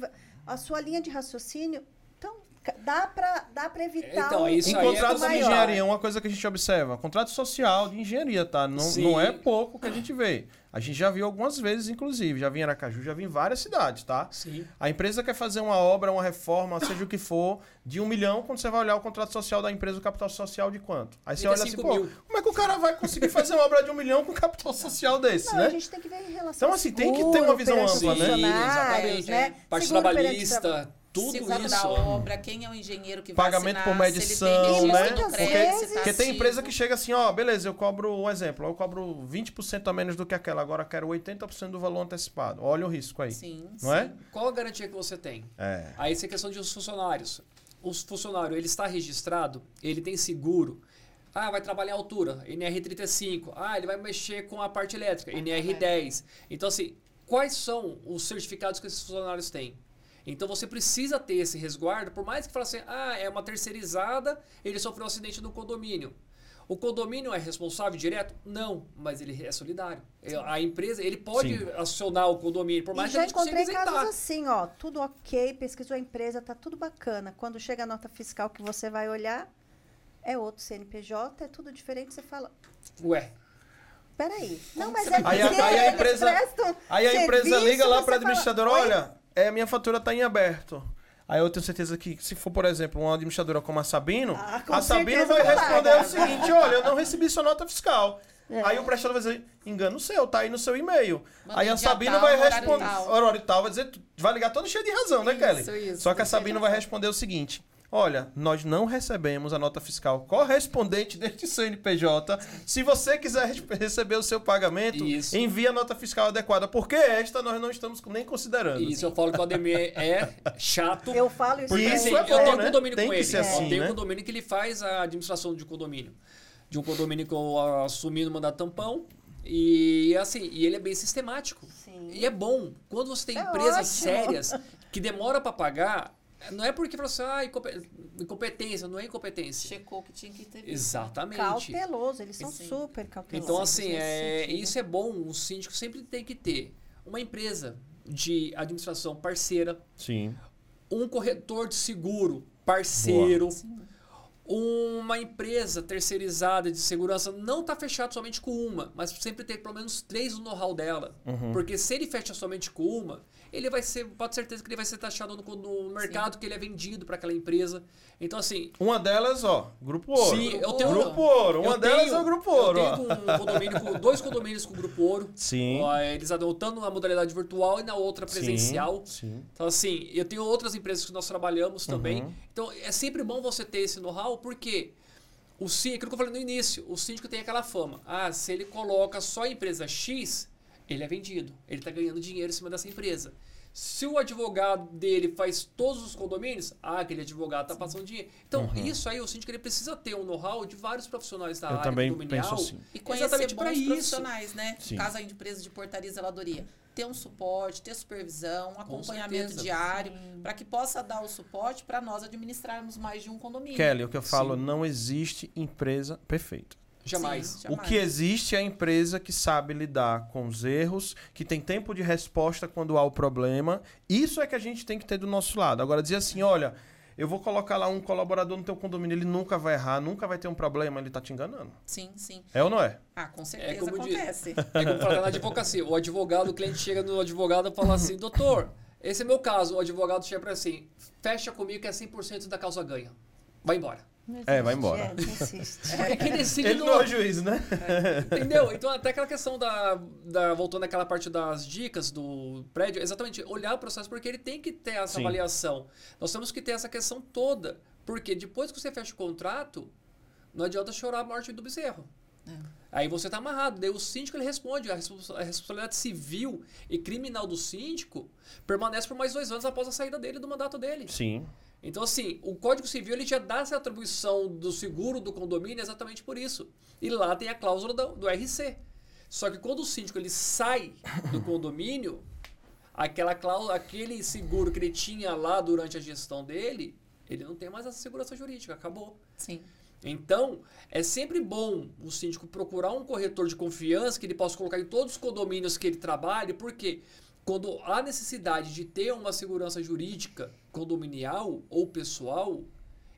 a sua linha de raciocínio, dá para dá pra evitar Então, um isso Em aí é contratos de engenharia, uma coisa que a gente observa, contrato social de engenharia, tá? Não, Sim. não é pouco que a gente vê. A gente já viu algumas vezes, inclusive. Já vi em Aracaju, já vi em várias cidades, tá? Sim. A empresa quer fazer uma obra, uma reforma, seja o que for, de um milhão, quando você vai olhar o contrato social da empresa, o capital social de quanto? Aí você olha assim, cinco pô, mil. como é que o cara vai conseguir fazer uma obra de um milhão com capital social desse, Não, né? a gente tem que ver em relação Então, assim, tem que ter seguro uma visão ampla, né? funcionários, Exatamente, né? Parte Seguro perante trabalhista, tudo Seguro isso. da obra, quem é o engenheiro que vai Pagamento assinar, por medição, se ele tem né? Porque- porque tem empresa que chega assim, ó, beleza, eu cobro um exemplo, eu cobro 20% a menos do que aquela, agora quero 80% do valor antecipado. Olha o risco aí. Sim, Não sim. é? Qual a garantia que você tem? É. Aí isso é questão de os funcionários. Os funcionários, ele está registrado, ele tem seguro. Ah, vai trabalhar em altura, NR35. Ah, ele vai mexer com a parte elétrica, NR10. Então, assim, quais são os certificados que esses funcionários têm? Então, você precisa ter esse resguardo, por mais que fale assim, ah, é uma terceirizada, ele sofreu um acidente no condomínio. O condomínio é responsável direto? Não, mas ele é solidário. É, A empresa, ele pode Sim. acionar o condomínio, por mais E que a já gente consiga encontrei casos isentar. assim, ó, tudo ok, pesquisou a empresa, tá tudo bacana. Quando chega a nota fiscal que você vai olhar, é outro CNPJ, é tudo diferente, você fala, Ué, peraí. Não, mas é Aí a- aí a empresa- Aí a empresa liga lá para administradora, olha, é, minha fatura tá em aberto. Aí eu tenho certeza que, se for, por exemplo, uma administradora como a Sabino, Ah, com a Sabino vai responder paga. o seguinte: olha, eu não recebi sua nota fiscal. É. Aí o prestador vai dizer, engano seu, tá aí no seu e-mail. Aí a Sabino tal, vai horário responder. tal. Horário tal, vai dizer, vai ligar todo cheio de razão, né, Isso, Kelly? isso, Só que a Sabino vai responder o seguinte. Olha, nós não recebemos a nota fiscal correspondente deste CNPJ. Se você quiser receber o seu pagamento, Isso. envie a nota fiscal adequada, porque esta nós não estamos nem considerando. Isso eu falo que o Ademir é chato. Eu falo isso Porque isso ele. é eu bom, tenho um né? condomínio Tem com que ele. ser eu assim, tenho né? um condomínio que ele faz a administração de condomínio. De um condomínio que eu assumi no mandato tampão. E assim, e ele é bem sistemático. Sim. E é bom. Quando você tem É empresas ótimo. sérias que demora para pagar, não é porque fala assim, ah, incompe- incompetência, não é incompetência. Checou que tinha que ter. Exatamente. Cauteloso, eles são Sim. super cautelosos. Então, assim, é, isso é bom. O síndico sempre tem que ter uma empresa de administração parceira, Sim. um corretor de seguro parceiro, uma empresa terceirizada de segurança não está fechado somente com uma, mas sempre ter pelo menos três no know-how dela. Uhum. Porque se ele fecha somente com uma, ele vai ser, pode ter certeza que ele vai ser taxado no, no mercado que ele é vendido para aquela empresa. Então, assim, Uma delas, ó, Grupo Ouro. Sim, eu tenho- Grupo Ouro. Uma delas tenho- é o Grupo Ouro, Eu tenho um condomínio com, dois condomínios com o Grupo Ouro. Sim. Ó, Eles adotando uma modalidade virtual e na outra presencial. Sim, sim. Então, assim, eu tenho outras empresas que nós trabalhamos também. Uhum. Então, é sempre bom você ter esse know-how, porque o síndico, aquilo que eu falei no início, o síndico tem aquela fama. Ah, se ele coloca só a empresa X, ele é vendido. Ele está ganhando dinheiro em cima dessa empresa. Se o advogado dele faz todos os condomínios, ah, aquele advogado está passando dinheiro. Então, isso aí, o síndico ele precisa ter um know-how de vários profissionais da Eu área também condominial. penso assim. E conhecer Exatamente bons isso. profissionais, né? Sim. Caso a empresa de portaria e zeladoria. Ter um suporte, ter supervisão, um acompanhamento certeza. diário, para que possa dar o suporte para nós administrarmos mais de um condomínio. Kelly, o que eu falo, Sim. não existe empresa perfeita. Jamais. Sim, O jamais. que existe é a empresa que sabe lidar com os erros, que tem tempo de resposta quando há o problema. Isso é que a gente tem que ter do nosso lado. Agora, dizer assim, olha, eu vou colocar lá um colaborador no teu condomínio, ele nunca vai errar, nunca vai ter um problema, ele tá te enganando. Sim, sim. É ou não é? Ah, com certeza como diz- acontece. É como falar na advocacia. O advogado, o cliente chega no advogado e fala assim, doutor, esse é meu caso. O advogado chega para assim, fecha comigo que é 100% da causa ganha. Vai embora. É, vai embora. é, não existe. Porque quem decide Ele não- é o juiz, né? Entendeu? Então, até aquela questão da, da. Voltando àquela parte das dicas do prédio, exatamente, olhar o processo, porque ele tem que ter essa Sim. avaliação. Nós temos que ter essa questão toda. Porque depois que você fecha o contrato, não adianta chorar a morte do bezerro. É. Aí você está amarrado. Daí o síndico ele responde. A, responsabilidade civil e criminal do síndico permanece por mais dois anos após a saída dele do mandato dele. Sim. Então, assim, o Código Civil ele já dá essa atribuição do seguro do condomínio exatamente por isso. E lá tem a cláusula do, do RC. Só que quando o síndico ele sai do condomínio, aquela cláusula, aquele seguro que ele tinha lá durante a gestão dele, ele não tem mais essa segurança jurídica, acabou. Sim. Então, é sempre bom o síndico procurar um corretor de confiança que ele possa colocar em todos os condomínios que ele trabalhe, porque quando há necessidade de ter uma segurança jurídica condominial ou pessoal,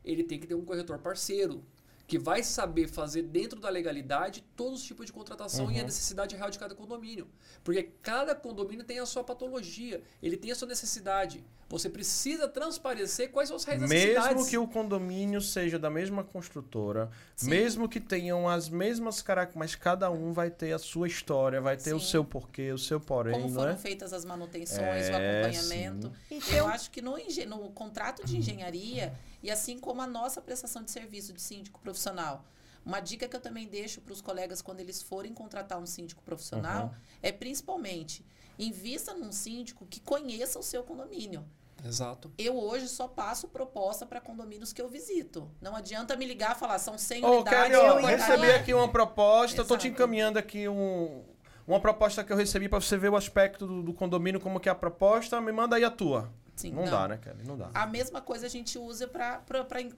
ele tem que ter um corretor parceiro que vai saber fazer dentro da legalidade todos os tipos de contratação uhum. e a necessidade real de cada condomínio. Porque cada condomínio tem a sua patologia, ele tem a sua necessidade. Você precisa transparecer quais são as reais necessidades. Mesmo que o condomínio seja da mesma construtora, Sim. mesmo que tenham as mesmas características, mas cada um vai ter a sua história, vai ter Sim. o seu porquê, o seu porém, Como foram é? feitas as manutenções, é, o acompanhamento. Eu acho que no, no contrato de engenharia, e assim como a nossa prestação de serviço de síndico profissional, uma dica que eu também deixo para os colegas quando eles forem contratar um síndico profissional uhum. é principalmente invista num síndico que conheça o seu condomínio. Exato. Eu hoje só passo proposta para condomínios que eu visito. Não adianta me ligar e falar, são 100 oh, unidades. Kelly, eu recebi aqui uma proposta, estou te encaminhando aqui um, uma proposta que eu recebi para você ver o aspecto do, do, condomínio, como que é a proposta, me manda aí a tua. Sim, não, não, dá, né, Kelly? Não dá. A mesma coisa a gente usa para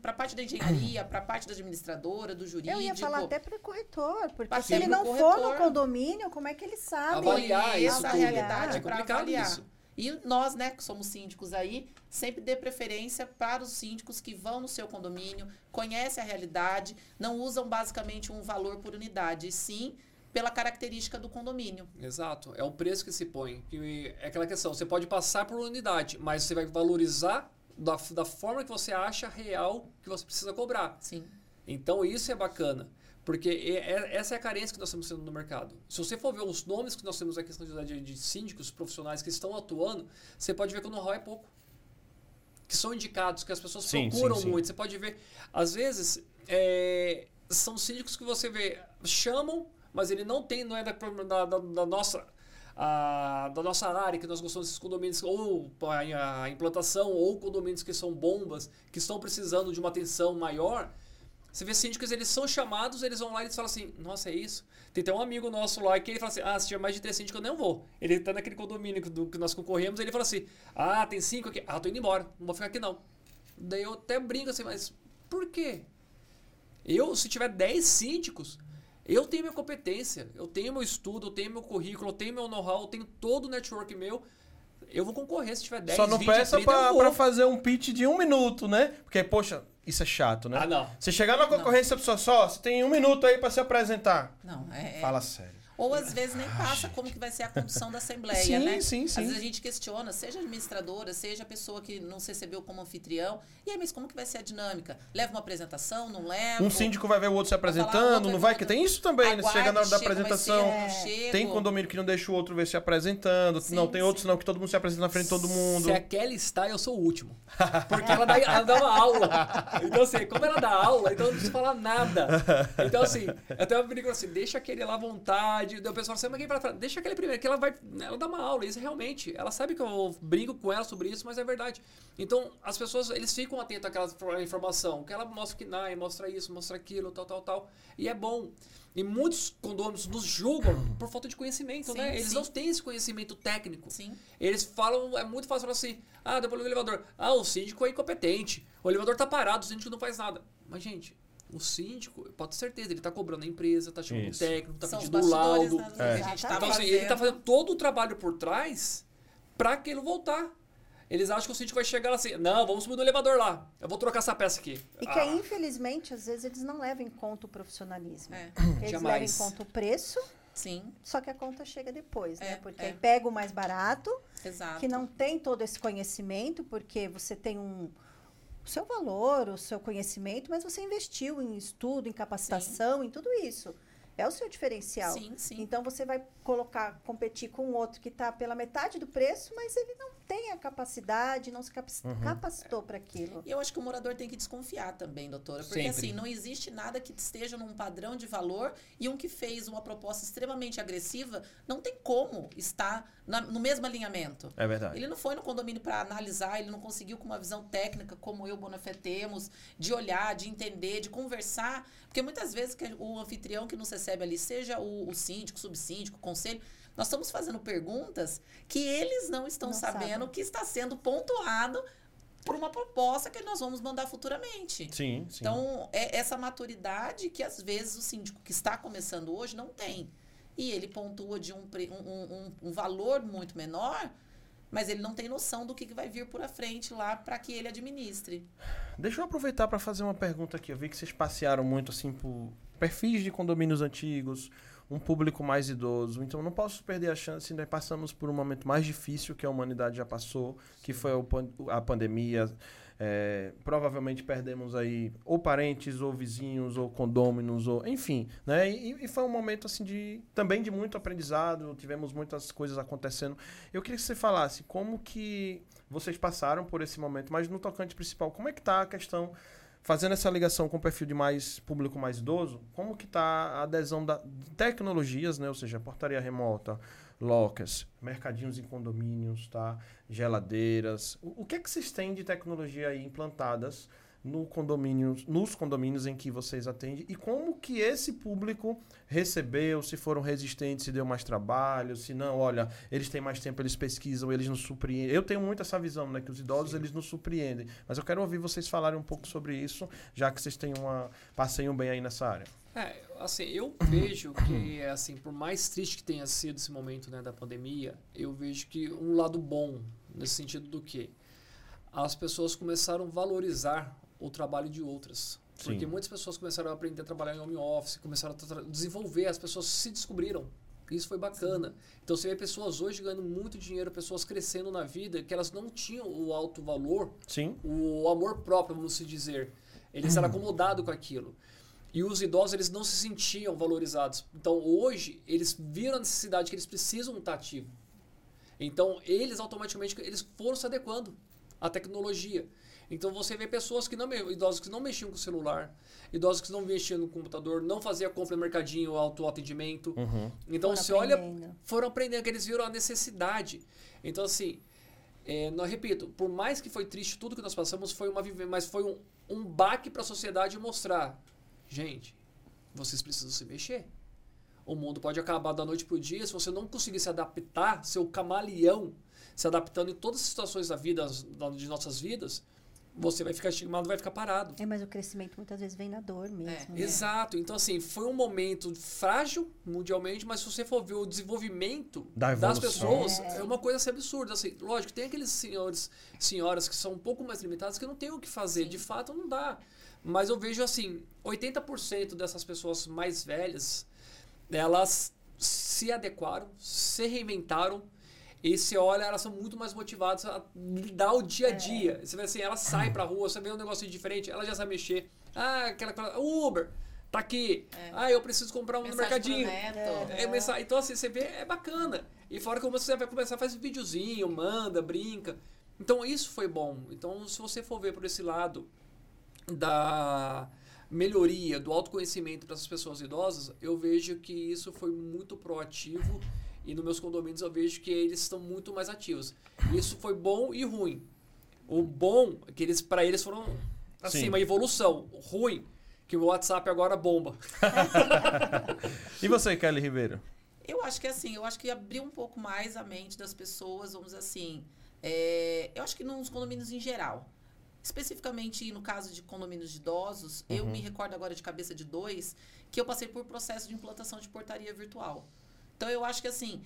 a parte da engenharia, para a parte da administradora, do jurídico. Eu ia falar até para o corretor, porque se ele não corretor, for no condomínio, como é que ele sabe? Avaliar isso essa realidade é para avaliar. Isso. E nós, né, que somos síndicos aí, sempre dê preferência para os síndicos que vão no seu condomínio, conhecem a realidade, não usam basicamente um valor por unidade, e sim pela característica do condomínio. Exato. É o preço que se põe. Que é aquela questão. Você pode passar por unidade, mas você vai valorizar da, da forma que você acha real que você precisa cobrar. Sim. Então isso é bacana. Porque é, essa é a carência que nós estamos tendo no mercado. Se você for ver os nomes que nós temos aqui de, de síndicos profissionais que estão atuando, você pode ver que o know-how é pouco. Que são indicados, que as pessoas sim, procuram sim, sim. muito. Você pode ver, às vezes, é, são síndicos que você vê, chamam, mas ele não tem, não é da, da, da, nossa. A, da nossa área, que nós gostamos desses condomínios, ou a, implantação, ou condomínios que são bombas, que estão precisando de uma atenção maior, você vê síndicos, eles são chamados, eles vão lá e eles falam assim, nossa, é isso? Tem até um amigo nosso lá que ele fala assim, ah, se tiver mais de três síndicos, eu não vou. Ele tá naquele condomínio do, que nós concorremos, ele fala assim, ah, tem cinco aqui, ah, tô indo embora, não vou ficar aqui não. Daí eu até brinco assim, mas por quê? Eu, se tiver dez síndicos, eu tenho minha competência, eu tenho meu estudo, eu tenho meu currículo, eu tenho meu know-how, eu tenho todo o network meu. Eu vou concorrer se tiver 10, Só não 20, peça 30, pra, pra, fazer um pitch de um minuto, né? Porque, poxa, isso é chato, né? Ah, não. Você chegar na concorrência, não. pessoa só, você tem um minuto aí pra se apresentar. Não, é... é. Fala sério. Ou às vezes nem passa como que vai ser a condução da Assembleia, sim, né? Sim, sim, Às vezes a gente questiona, seja administradora, seja a pessoa que não se recebeu como anfitrião. E aí, mas como que vai ser a dinâmica? Leva uma apresentação, não leva? Um síndico vai ver o outro se apresentando, não vai? Que tem isso também, né? Chega na hora da apresentação. Ser, tem condomínio que não deixa o outro ver se apresentando. Sim, não, tem outros não, que todo mundo se apresenta na frente de todo mundo. Se a Kelly está, eu sou o último. Porque ela dá, ela dá uma aula. Então, assim, como ela dá aula, então não precisa falar nada. Então, assim, até uma brinco assim, deixa aquele lá à vontade. Daí o pessoal assim, mas para deixa aquele primeiro, que ela vai, ela dá uma aula, isso realmente, ela sabe que eu brinco com ela sobre isso, mas é verdade. Então, as pessoas, eles ficam atentos àquela informação, que ela mostra que NAI, mostra isso, mostra aquilo, tal, tal, tal, e é bom. E muitos condôminos nos julgam por falta de conhecimento, sim, né? Eles sim. não têm esse conhecimento técnico. Sim. Deles falam, é muito fácil falar assim, ah, depois do elevador, ah, o síndico é incompetente, o elevador tá parado, o síndico não faz nada. Mas, gente, o síndico, pode ter certeza, ele está cobrando a empresa, está chamando o técnico, está pedindo o laudo. Né, é. Tá então, assim, ele está fazendo todo o trabalho por trás para aquilo voltar. Eles acham que o síndico vai chegar assim, não, vamos subir no elevador lá, eu vou trocar essa peça aqui. E que, ah. infelizmente, às vezes eles não levam em conta o profissionalismo. É. Eles Jamais. levam em conta o preço, Sim. Só que a conta chega depois, né? É, porque é. aí pega o mais barato, Exato. que não tem todo esse conhecimento, porque você tem um, o seu valor, o seu conhecimento, mas você investiu em estudo, em capacitação, sim. em tudo isso. É o seu diferencial. Sim, sim. Então você vai colocar, competir com outro que está pela metade do preço, mas ele não tem a capacidade, não se uhum. capacitou para aquilo. E eu acho que o morador tem que desconfiar também, doutora. Porque Sempre. assim, não existe nada que esteja num padrão de valor e um que fez uma proposta extremamente agressiva não tem como estar na, no mesmo alinhamento. É verdade. Ele não foi no condomínio para analisar, ele não conseguiu com uma visão técnica, como eu, Bonafé, temos, de olhar, de entender, de conversar. Porque muitas vezes que o anfitrião que nos recebe ali, seja o, o síndico, o subsíndico, o conselho, nós estamos fazendo perguntas que eles não estão não sabendo sabe. que está sendo pontuado por uma proposta que nós vamos mandar futuramente. Sim, sim. Então, é essa maturidade que às vezes o síndico que está começando hoje não tem. E ele pontua de um, um, um, um valor muito menor, mas ele não tem noção do que, que vai vir por a frente lá para que ele administre. Deixa eu aproveitar para fazer uma pergunta aqui. Eu vi que vocês passearam muito assim por perfis de condomínios antigos, um público mais idoso. Então não posso perder a chance. Nós passamos por um momento mais difícil que a humanidade já passou, que foi a pandemia. É, provavelmente perdemos aí ou parentes, ou vizinhos, ou condôminos, ou enfim, né? E, e, foi um momento assim de também de muito aprendizado. Tivemos muitas coisas acontecendo. Eu queria que você falasse como que vocês passaram por esse momento, mas no tocante principal, como é que está a questão fazendo essa ligação com o perfil de mais público mais idoso, como que está a adesão da tecnologias, né? Ou seja, portaria remota, lockers, mercadinhos em condomínios, tá? Geladeiras. O, o que é que vocês têm de tecnologia aí implantadas no condomínios, nos condomínios em que vocês atendem e como que esse público recebeu, se foram resistentes, se deu mais trabalho, se não, olha, eles têm mais tempo, eles pesquisam, eles nos surpreendem. Eu tenho muito essa visão, né, que os idosos Sim. eles nos surpreendem, mas eu quero ouvir vocês falarem um pouco sobre isso, já que vocês têm uma passeiam bem aí nessa área. É, assim, eu vejo que, assim, por mais triste que tenha sido esse momento, né, da pandemia, eu vejo que um lado bom, nesse sentido do que as pessoas começaram a valorizar o trabalho de outras. Sim. Porque muitas pessoas começaram a aprender a trabalhar em home office, começaram a desenvolver, as pessoas se descobriram. Isso foi bacana. Sim. Então você vê pessoas hoje ganhando muito dinheiro, pessoas crescendo na vida, que elas não tinham o alto valor, Sim. o amor próprio, vamos se dizer. Eles eram acomodados com aquilo. E os idosos, eles não se sentiam valorizados. Então hoje, eles viram a necessidade que eles precisam estar ativos. Então eles automaticamente eles foram se adequando à tecnologia. Então você vê pessoas que não idosos que não mexiam com o celular, idosos que não mexiam no computador, não faziam compra no mercadinho, autoatendimento. Uhum. Então foram você aprendendo. olha, foram aprendendo que eles viram a necessidade. Então assim, é, não repito, por mais que foi triste tudo que nós passamos, foi uma mas foi um, um baque para a sociedade mostrar, gente, vocês precisam se mexer. O mundo pode acabar da noite para o dia se você não conseguir se adaptar, ser o camaleão, se adaptando em todas as situações da vida, de nossas vidas, você vai ficar estigmado, vai ficar parado. É, mas o crescimento muitas vezes vem na dor mesmo. É. Né? Exato. Então, assim, foi um momento frágil mundialmente, mas se você for ver o desenvolvimento da das pessoas, é. é. uma coisa assim, absurda. Assim, lógico, tem aqueles senhores, senhoras que são um pouco mais limitadas que não tem o que fazer. Sim. De fato, não dá. Mas eu vejo assim, 80% dessas pessoas mais velhas, elas se adequaram, se reinventaram e você olha, elas são muito mais motivadas a lidar o dia a é. dia. Você vê assim, ela sai pra rua, você vê um negócio diferente, ela já sabe mexer. Ah, aquela coisa, Uber, tá aqui. É. Ah, eu preciso comprar um mensagem no mercadinho. É, é mensagem. Então, assim, você vê, é bacana. E fora que você vai começar a fazer videozinho, manda, brinca. Então, isso foi bom. Então, se você for ver por esse lado da melhoria, do autoconhecimento para essas pessoas idosas, eu vejo que isso foi muito proativo e nos meus condomínios eu vejo que eles estão muito mais ativos. Isso foi bom e ruim. O bom é que eles para eles foram assim, Sim. uma evolução. O ruim que o WhatsApp agora bomba. e você, Kelly Ribeiro? Eu acho que assim, eu acho que abriu um pouco mais a mente das pessoas, vamos dizer assim. É, eu acho que nos condomínios em geral. Especificamente no caso de condomínios de idosos, uhum. eu me recordo agora de cabeça de dois que eu passei por processo de implantação de portaria virtual. Então eu acho que assim,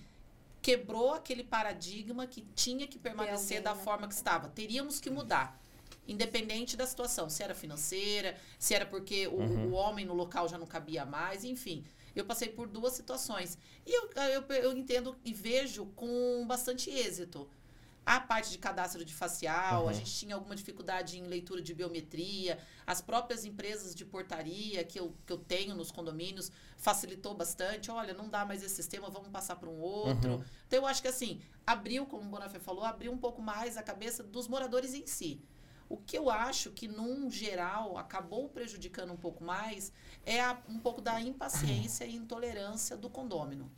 quebrou aquele paradigma que tinha que permanecer alguém, da né? forma que estava. Teríamos que mudar. Independente da situação, se era financeira, se era porque o, uhum. o homem no local já não cabia mais, enfim. Eu passei por duas situações. E eu, eu, eu entendo e vejo com bastante êxito. A parte de cadastro de facial, uhum. a gente tinha alguma dificuldade em leitura de biometria, as próprias empresas de portaria que eu, que eu tenho nos condomínios facilitou bastante. Olha, não dá mais esse sistema, vamos passar para um outro. Uhum. Então, eu acho que assim, abriu, como o Bonafé falou, abriu um pouco mais a cabeça dos moradores em si. O que eu acho que, num geral, acabou prejudicando um pouco mais é a, um pouco da impaciência e intolerância do condômino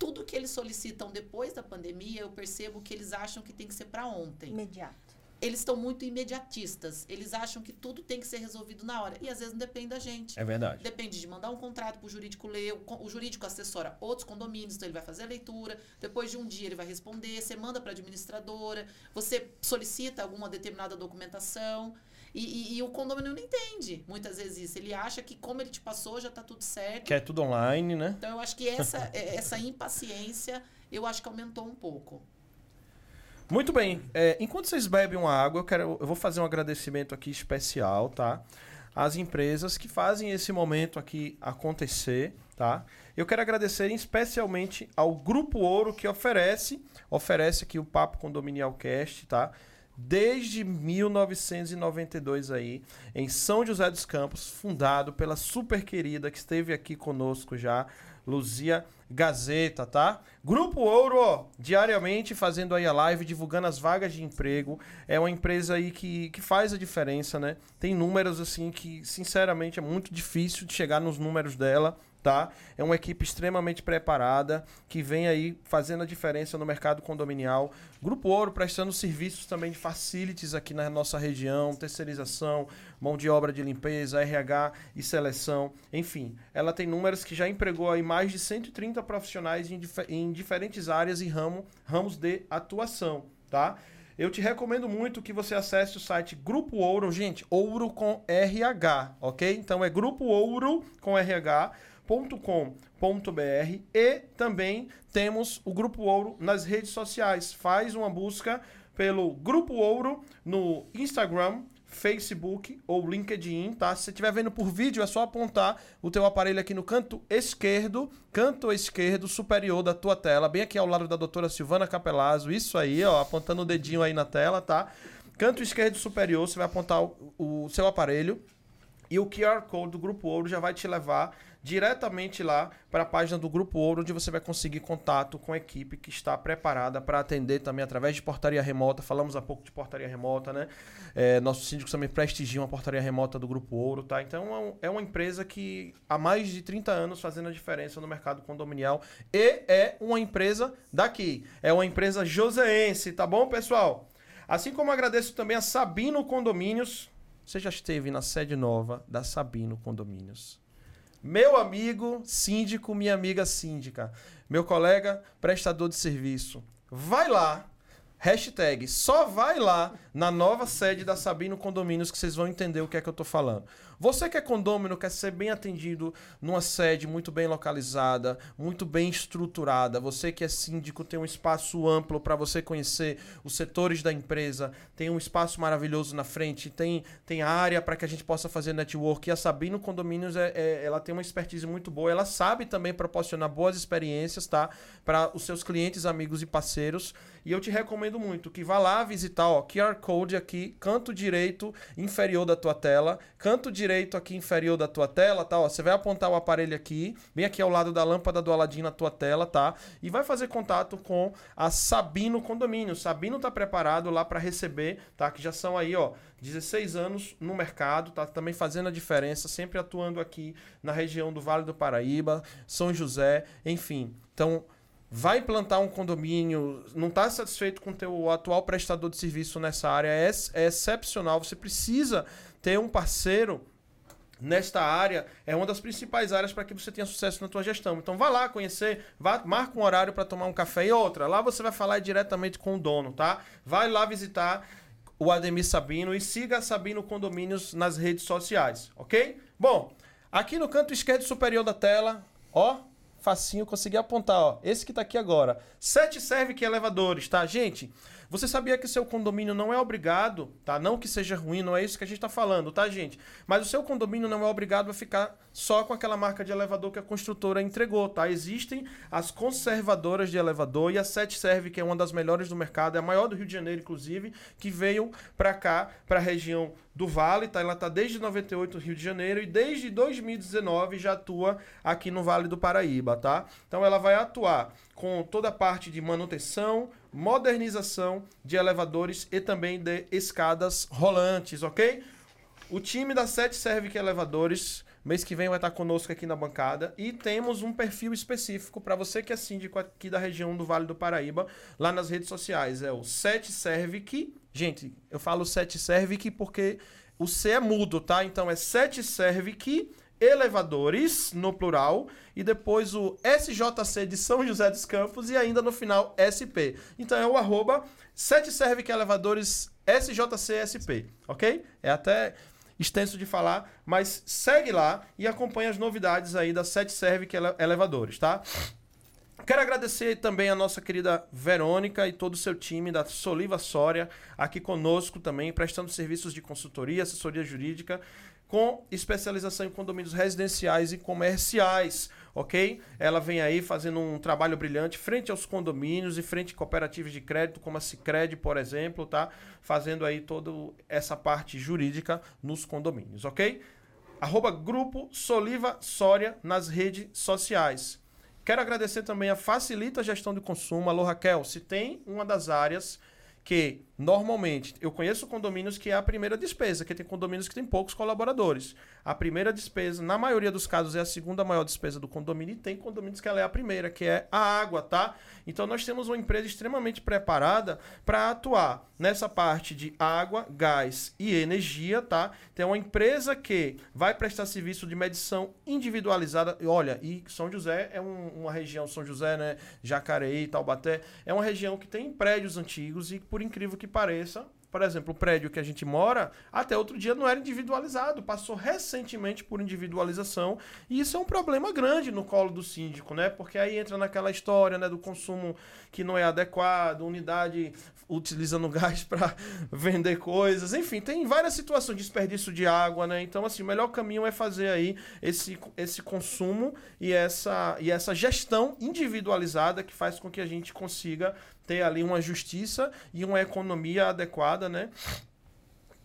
tudo que eles solicitam depois da pandemia, eu percebo que eles acham que tem que ser para ontem. Imediato. Eles estão muito imediatistas. Eles acham que tudo tem que ser resolvido na hora. E às vezes não depende da gente. É verdade. Depende de mandar um contrato para o jurídico ler. O, o, jurídico assessora outros condomínios, então ele vai fazer a leitura. Depois de um dia ele vai responder. Você manda para a administradora. Você solicita alguma determinada documentação. E, e, e, o condomínio não entende muitas vezes isso. Ele acha que como ele te passou, já está tudo certo. Que é tudo online, né? Então eu acho que essa, é, essa impaciência, eu acho que aumentou um pouco. Muito bem. É, enquanto vocês bebem uma água, eu, quero, eu vou fazer um agradecimento aqui especial, tá? Às empresas que fazem esse momento aqui acontecer, tá? Eu quero agradecer especialmente ao Grupo Ouro que oferece, oferece aqui o Papo Condominial Cast, tá? Desde 1992 aí, em São José dos Campos, fundado pela super querida que esteve aqui conosco já, Luzia Gazeta, tá? Grupo Ouro, diariamente fazendo aí a live, divulgando as vagas de emprego. É uma empresa aí que, que faz a diferença, né? Tem números assim que, sinceramente, é muito difícil de chegar nos números dela tá? É uma equipe extremamente preparada que vem aí fazendo a diferença no mercado condominial. Grupo Ouro prestando serviços também de facilities aqui na nossa região, terceirização, mão de obra de limpeza, RH e seleção. Enfim, ela tem números que já empregou aí mais de 130 profissionais em, dif em diferentes áreas e ramo, ramos de atuação, tá? Eu te recomendo muito que você acesse o site Grupo Ouro, gente, ouro com RH, ok? Então é Grupo Ouro com RH com.br e também temos o Grupo Ouro nas redes sociais. Faz uma busca pelo Grupo Ouro no Instagram, Facebook ou LinkedIn, tá? Se você estiver vendo por vídeo, é só apontar o teu aparelho aqui no canto esquerdo, canto esquerdo superior da tua tela, bem aqui ao lado da doutora Silvana Capelazzo, isso aí, ó, apontando o dedinho aí na tela, tá? Canto esquerdo superior, você vai apontar o, o seu aparelho e o QR Code do Grupo Ouro já vai te levar diretamente lá para a página do Grupo Ouro, onde você vai conseguir contato com a equipe que está preparada para atender também através de portaria remota. Falamos há pouco de portaria remota, né? É, nosso síndico também prestigia uma portaria remota do Grupo Ouro, tá? Então é, é uma empresa que há mais de 30 anos fazendo a diferença no mercado condominial e é uma empresa daqui. É uma empresa joseense, tá bom, pessoal? Assim como agradeço também a Sabino Condomínios. Você já esteve na sede nova da Sabino Condomínios. Meu amigo síndico, minha amiga síndica, meu colega prestador de serviço, vai lá, hashtag, só vai lá na nova sede da Sabino Condomínios que vocês vão entender o que é que eu tô falando. Você que é condômino, quer ser bem atendido numa sede muito bem localizada, muito bem estruturada. Você que é síndico, tem um espaço amplo para você conhecer os setores da empresa, tem um espaço maravilhoso na frente, tem, tem área para que a gente possa fazer network. E a Sabino Condomínios, é, é, ela tem uma expertise muito boa, ela sabe também proporcionar boas experiências, tá? Para os seus clientes, amigos e parceiros. E eu te recomendo muito que vá lá visitar, ó, QR Code aqui, canto direito inferior da tua tela, canto direito direito aqui inferior da tua tela, tá? Ó, você vai apontar o aparelho aqui, bem aqui ao lado da lâmpada do Aladim na tua tela, tá? E vai fazer contato com a Sabino Condomínio. Sabino tá preparado lá para receber, tá? Que já são aí, ó, 16 anos no mercado, tá também fazendo a diferença, sempre atuando aqui na região do Vale do Paraíba, São José, enfim. Então, vai implantar um condomínio, não está satisfeito com o teu atual prestador de serviço nessa área, é, é excepcional, você precisa ter um parceiro nesta área é uma das principais áreas para que você tenha sucesso na tua gestão. Então vá lá conhecer, vá, marca um horário para tomar um café e outra. Lá você vai falar diretamente com o dono, tá? Vai lá visitar o Ademir Sabino e siga a Sabino Condomínios nas redes sociais, ok? Bom, aqui no canto esquerdo superior da tela, ó, facinho, consegui apontar, ó. Esse que tá aqui agora. Sete serve que elevadores, tá? Gente, você sabia que seu condomínio não é obrigado, tá? Não que seja ruim, não é isso que a gente está falando, tá, gente? Mas o seu condomínio não é obrigado a ficar só com aquela marca de elevador que a construtora entregou, tá? Existem as conservadoras de elevador e a Sete Serve, que é uma das melhores do mercado, é a maior do Rio de Janeiro, inclusive, que veio para cá, para a região do Vale, tá? Ela tá desde 98 no Rio de Janeiro e desde 2019 já atua aqui no Vale do Paraíba, tá? Então ela vai atuar com toda a parte de manutenção, modernização de elevadores e também de escadas rolantes, ok? O time da Sete Servic Elevadores, mês que vem vai estar conosco aqui na bancada e temos um perfil específico para você que é síndico aqui da região do Vale do Paraíba, lá nas redes sociais. É o Sete Servic. Gente, eu falo Sete Servic porque o C é mudo, tá? Então é Sete Servic elevadores, no plural, e depois o SJC de São José dos Campos e ainda no final SP. Então é o arroba 7 serve que elevadores SJCSP, ok? É até extenso de falar, mas segue lá e acompanha as novidades aí da 7 serve que elevadores, tá? Quero agradecer também a nossa querida Verônica e todo o seu time da Soliva Sória aqui conosco também, prestando serviços de consultoria, assessoria jurídica com especialização em condomínios residenciais e comerciais, ok? Ela vem aí fazendo um trabalho brilhante frente aos condomínios e frente a cooperativas de crédito, como a Cicred, por exemplo, tá? Fazendo aí toda essa parte jurídica nos condomínios, ok? Arroba Grupo Soliva Soria nas redes sociais. Quero agradecer também a Facilita Gestão de Consumo. Alô, Raquel, se tem uma das áreas que normalmente eu conheço condomínios que é a primeira despesa, que tem condomínios que tem poucos colaboradores. A primeira despesa, na maioria dos casos, é a segunda maior despesa do condomínio e tem condomínios que ela é a primeira, que é a água, tá? Então nós temos uma empresa extremamente preparada para atuar nessa parte de água, gás e energia, tá? Tem uma empresa que vai prestar serviço de medição individualizada. Olha, e São José é um, uma região, São José, né, Jacareí, Taubaté, é uma região que tem prédios antigos e por incrível que pareça, por exemplo, o prédio que a gente mora, até outro dia não era individualizado, passou recentemente por individualização, e isso é um problema grande no colo do síndico, né? Porque aí entra naquela história, né, do consumo que não é adequado, unidade utilizando gás para vender coisas, enfim, tem várias situações, desperdício de água, né? Então, assim, o melhor caminho é fazer aí esse, esse consumo e essa, e essa gestão individualizada que faz com que a gente consiga ter ali uma justiça e uma economia adequada, né?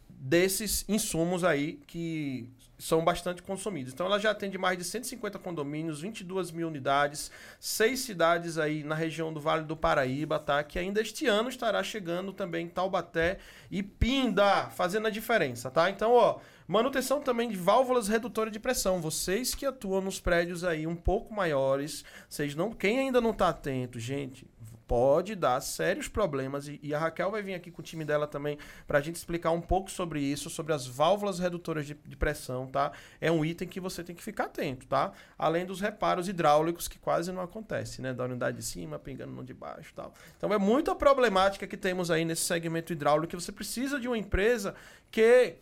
Desses insumos aí que são bastante consumidos. Então ela já atende mais de 150 condomínios, 22 mil unidades, seis cidades aí na região do Vale do Paraíba, tá? Que ainda este ano estará chegando também Taubaté e Pinda, fazendo a diferença, tá? Então, ó, manutenção também de válvulas redutoras de pressão. Vocês que atuam nos prédios aí um pouco maiores, vocês não, quem ainda não está atento, gente, pode dar sérios problemas. E, e, a Raquel vai vir aqui com o time dela também para a gente explicar um pouco sobre isso, sobre as válvulas redutoras de, de, pressão, tá? É um item que você tem que ficar atento, tá? Além dos reparos hidráulicos que quase não acontece, né? Da unidade de cima pingando no de baixo, tal. Então é muita problemática que temos aí nesse segmento hidráulico que você precisa de uma empresa que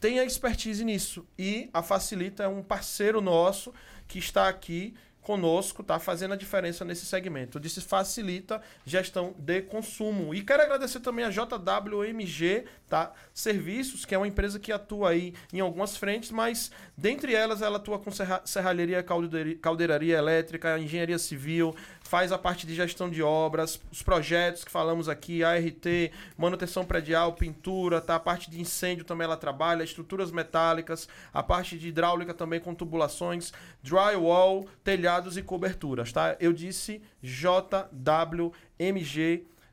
tenha expertise nisso. E a Facilita é um parceiro nosso que está aqui conosco, tá fazendo a diferença nesse segmento. Disse facilita gestão de consumo. E quero agradecer também a JWMG, tá? Serviços, que é uma empresa que atua aí em algumas frentes, mas dentre elas ela atua com serra serralheria, caldeiraria elétrica, engenharia civil, faz a parte de gestão de obras, os projetos que falamos aqui, ART, manutenção predial, pintura, tá? A parte de incêndio também ela trabalha, estruturas metálicas, a parte de hidráulica também com tubulações, drywall, e coberturas, tá? Eu disse JWMG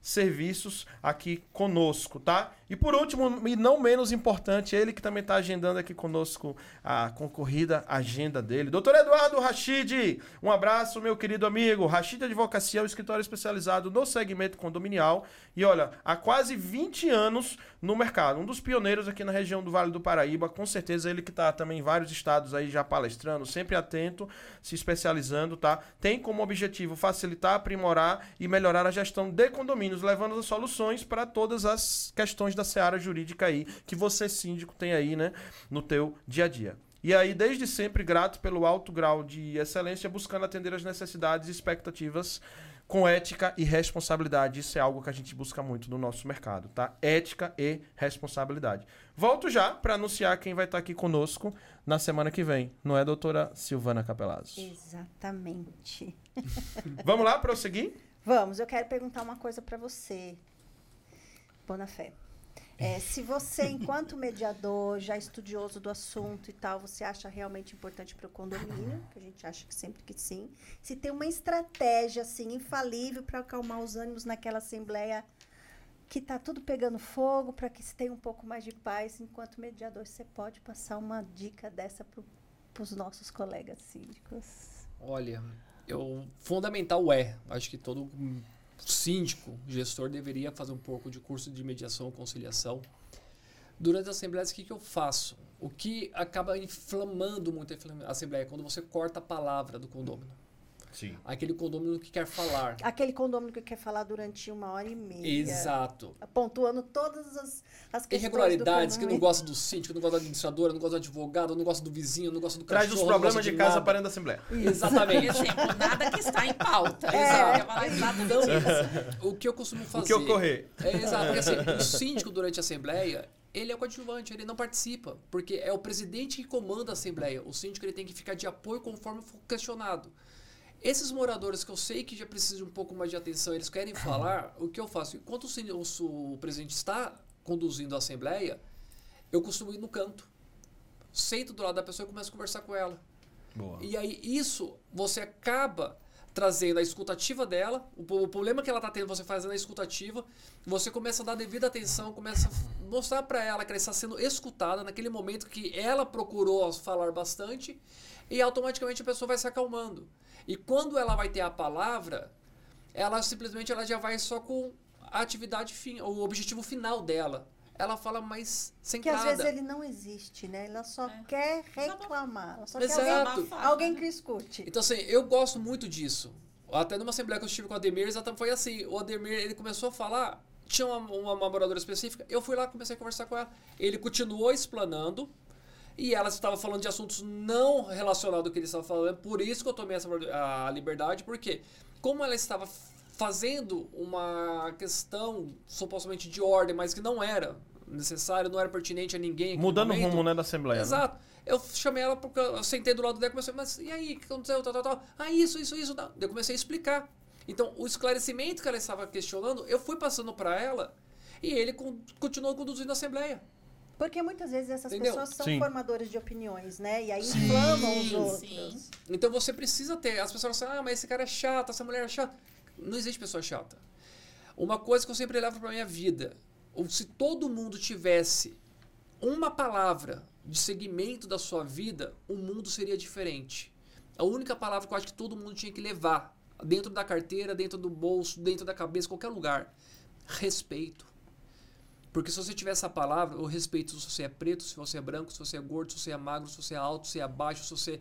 Serviços aqui conosco, tá? E por último, e não menos importante, ele que também está agendando aqui conosco a concorrida agenda dele. Doutor Eduardo Rachid, um abraço, meu querido amigo. Rachid Advocacia é um escritório especializado no segmento condominial e olha, há quase 20 anos no mercado. Um dos pioneiros aqui na região do Vale do Paraíba, com certeza ele que está também em vários estados aí já palestrando, sempre atento, se especializando, tá? Tem como objetivo facilitar, aprimorar e melhorar a gestão de condomínios, levando as soluções para todas as questões da seara jurídica aí que você síndico tem aí, né, no teu dia a dia. E aí, desde sempre, grato pelo alto grau de excelência, buscando atender as necessidades e expectativas com ética e responsabilidade. Isso é algo que a gente busca muito no nosso mercado, tá? Ética e responsabilidade. Volto já para anunciar quem vai estar aqui conosco na semana que vem, não é, doutora Silvana Capelazzo? Exatamente. Vamos lá, prosseguir? Vamos, eu quero perguntar uma coisa para você, Bonafé. É, se você, enquanto mediador, já estudioso do assunto e tal, você acha realmente importante para o condomínio, que a gente acha que sempre que sim, se tem uma estratégia assim infalível para acalmar os ânimos naquela assembleia que está tudo pegando fogo, para que se tenha um pouco mais de paz, enquanto mediador, você pode passar uma dica dessa para os nossos colegas síndicos? Olha, eu fundamental é, acho que todo síndico, gestor, deveria fazer um pouco de curso de mediação e conciliação. Durante as assembleias, o que, que eu faço? O que acaba inflamando muito a assembleia é quando você corta a palavra do condômino. Sim. Aquele condômino que quer falar. Aquele condômino que quer falar durante uma hora e meia. Exato. Pontuando todas as, as questões Irregularidades, que não gosta do síndico, não gosta da administradora, não gosta do advogado, não gosta do vizinho, não gosta do Traz cachorro. Traz os problemas de, de casa para dentro da Assembleia. Exatamente. exemplo, nada que está em pauta. É. Exato. Então, o que eu costumo fazer... O que ocorrer. É, exato. Porque assim, o síndico durante a Assembleia, ele é o coadjuvante, ele não participa, porque é o presidente que comanda a Assembleia. O síndico ele tem que ficar de apoio conforme for questionado. Esses moradores que eu sei que já precisam de um pouco mais de atenção, eles querem falar, o que eu faço? Enquanto o, o presidente está conduzindo a assembleia, eu costumo ir no canto. Sento do lado da pessoa e começo a conversar com ela. Boa. E aí, isso, você acaba trazendo a escutativa dela, o, o problema que ela está tendo, você fazendo a escutativa, você começa a dar devida atenção, começa a mostrar para ela que ela está sendo escutada naquele momento que ela procurou falar bastante e automaticamente a pessoa vai se acalmando. E quando ela vai ter a palavra, ela simplesmente ela já vai só com a atividade fim, o objetivo final dela. Ela fala mais sem que às vezes ele não existe, né? Ela só é. quer reclamar. Ela só Exato. quer alguém, alguém que escute. Então, assim, eu gosto muito disso. Até numa assembleia que eu estive com o Ademir, exatamente foi assim. O Ademir, ele começou a falar, tinha uma, uma, uma moradora específica, eu fui lá, comecei a conversar com ela. Ele continuou explanando, e ela estava falando de assuntos não relacionados ao que ele estava falando. Por isso que eu tomei essa a liberdade, porque como ela estava fazendo uma questão supostamente de ordem, mas que não era necessário, não era pertinente a ninguém. Mudando o rumo né, da Assembleia. Né? Exato. Né? Eu chamei ela porque eu sentei do lado dela e comecei, mas e aí, o que aconteceu? Tal, tal, tal. Ah, isso, isso, isso. Não. Eu comecei a explicar. Então, o esclarecimento que ela estava questionando, eu fui passando para ela e ele continuou conduzindo a Assembleia. Porque muitas vezes essas Entendeu? pessoas são Sim. formadoras de opiniões, né? E aí sim, inflamam os outros. Sim. Então você precisa ter. As pessoas falam assim, ah, mas esse cara é chato, essa mulher é chata. Não existe pessoa chata. Uma coisa que eu sempre levo para minha vida, ou se todo mundo tivesse uma palavra de segmento da sua vida, o mundo seria diferente. A única palavra que eu acho que todo mundo tinha que levar, dentro da carteira, dentro do bolso, dentro da cabeça, qualquer lugar, respeito. Porque se você tiver essa palavra, o respeito se você é preto, se você é branco, se você é gordo, se você é magro, se você é alto, se é baixo, se você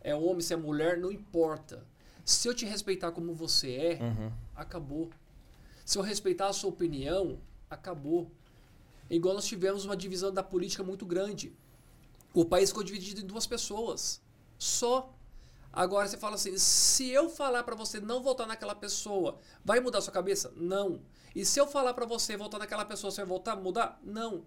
é homem, se é mulher, não importa. Se eu te respeitar como você é, uhum. acabou. Se eu respeitar a sua opinião, acabou. Igual nós tivemos uma divisão da política muito grande. O país ficou dividido em duas pessoas. Só. Agora você fala assim: se eu falar para você não votar naquela pessoa, vai mudar sua cabeça? Não. E se eu falar para você voltar naquela pessoa, você vai voltar a mudar? Não.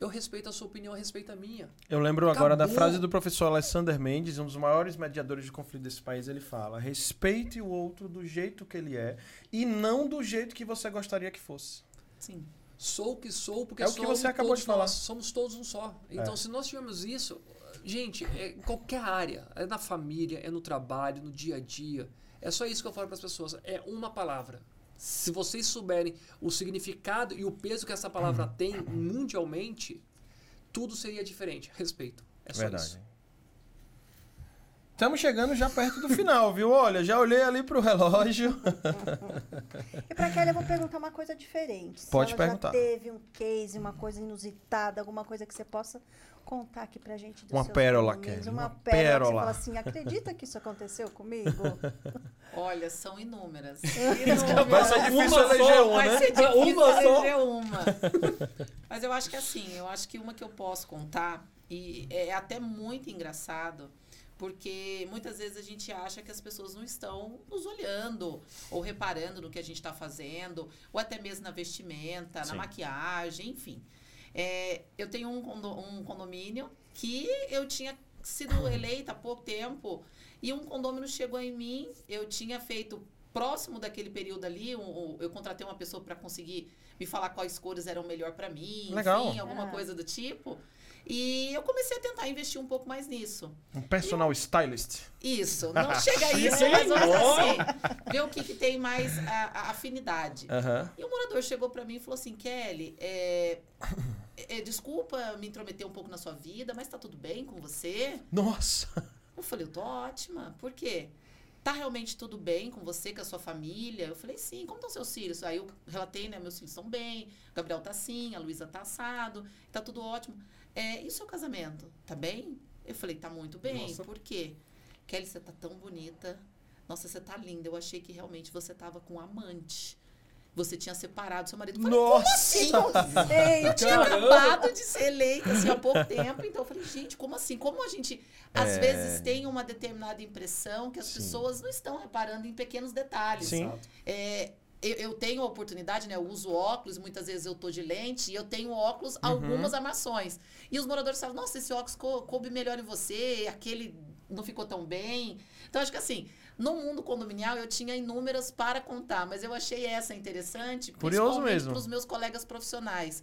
Eu respeito a sua opinião, respeito a minha. Eu lembro Acabou. agora da frase do professor Alexander Mendes, um dos maiores mediadores de conflito desse país. Ele fala: respeite o outro do jeito que ele é e não do jeito que você gostaria que fosse. Sim. Sou o que sou, porque é o que você acabou de falar. Nós, somos todos um só. Então, é. se nós tivermos isso, gente, é em qualquer área, é na família, é no trabalho, no dia a dia. É só isso que eu falo para as pessoas. É uma palavra. Se vocês souberem o significado e o peso que essa palavra tem mundialmente, tudo seria diferente. Respeito. É só Verdade. isso. Estamos chegando já perto do final, viu? Olha, já olhei ali para o relógio. e para Kelly eu vou perguntar uma coisa diferente. Se Pode perguntar. teve um case, uma coisa inusitada, alguma coisa que você possa contar aqui pra gente Uma pérola, Kelly. Uma, uma pérola. pérola. Você fala assim, acredita que isso aconteceu comigo? Olha, são inúmeras. inúmeras. Vai ser difícil uma eleger uma, Vai né? ser difícil uma eleger uma. Mas eu acho que assim, eu acho que uma que eu posso contar, E é até muito engraçado, porque muitas vezes a gente acha que as pessoas não estão nos olhando ou reparando no que a gente está fazendo, ou até mesmo na vestimenta, Sim. na maquiagem, enfim. É, eu tenho um, condo- um condomínio que eu tinha sido eleita há pouco tempo e um condomínio chegou em mim. Eu tinha feito próximo daquele período ali, um- um- eu contratei uma pessoa para conseguir me falar quais cores eram melhor para mim, Legal. enfim, alguma Ah. coisa do tipo. E eu comecei a tentar investir um pouco mais nisso. Um personal stylist. Isso, não chega a isso, mas vamos ó. assim, ver o que, que tem mais a, a afinidade. E o morador chegou pra mim e falou assim, Kelly, é, é, desculpa me intrometer um pouco na sua vida, mas tá tudo bem com você? Nossa. Eu falei, eu tô ótima. Por quê? Tá realmente tudo bem com você, com a sua família? Eu falei, sim. Como estão seus filhos? Aí eu relatei, né? Meus filhos estão bem. O Gabriel tá assim, a Luísa tá assado. Tá tudo ótimo. É, e o seu casamento? Tá bem? Eu falei, tá muito bem. Nossa. Por quê? Kelly, você tá tão bonita. Nossa, você tá linda. Eu achei que realmente você tava com um amante. Você tinha separado seu marido. Eu falei, Nossa. assim? Gente, Eu tinha acabado de ser eleita assim, há pouco tempo, então eu falei, gente, como assim? Como a gente às É. vezes tem uma determinada impressão que as Sim. pessoas não estão reparando em pequenos detalhes. Sim. É, eu, eu tenho a oportunidade, né? Eu uso óculos, muitas vezes eu tô de lente e eu tenho óculos, Uhum. algumas armações. E os moradores falam, nossa, esse óculos cou- coube melhor em você, aquele não ficou tão bem. Então, acho que assim, no mundo condominial eu tinha inúmeras para contar, mas eu achei essa interessante, Curioso mesmo. para os meus colegas profissionais.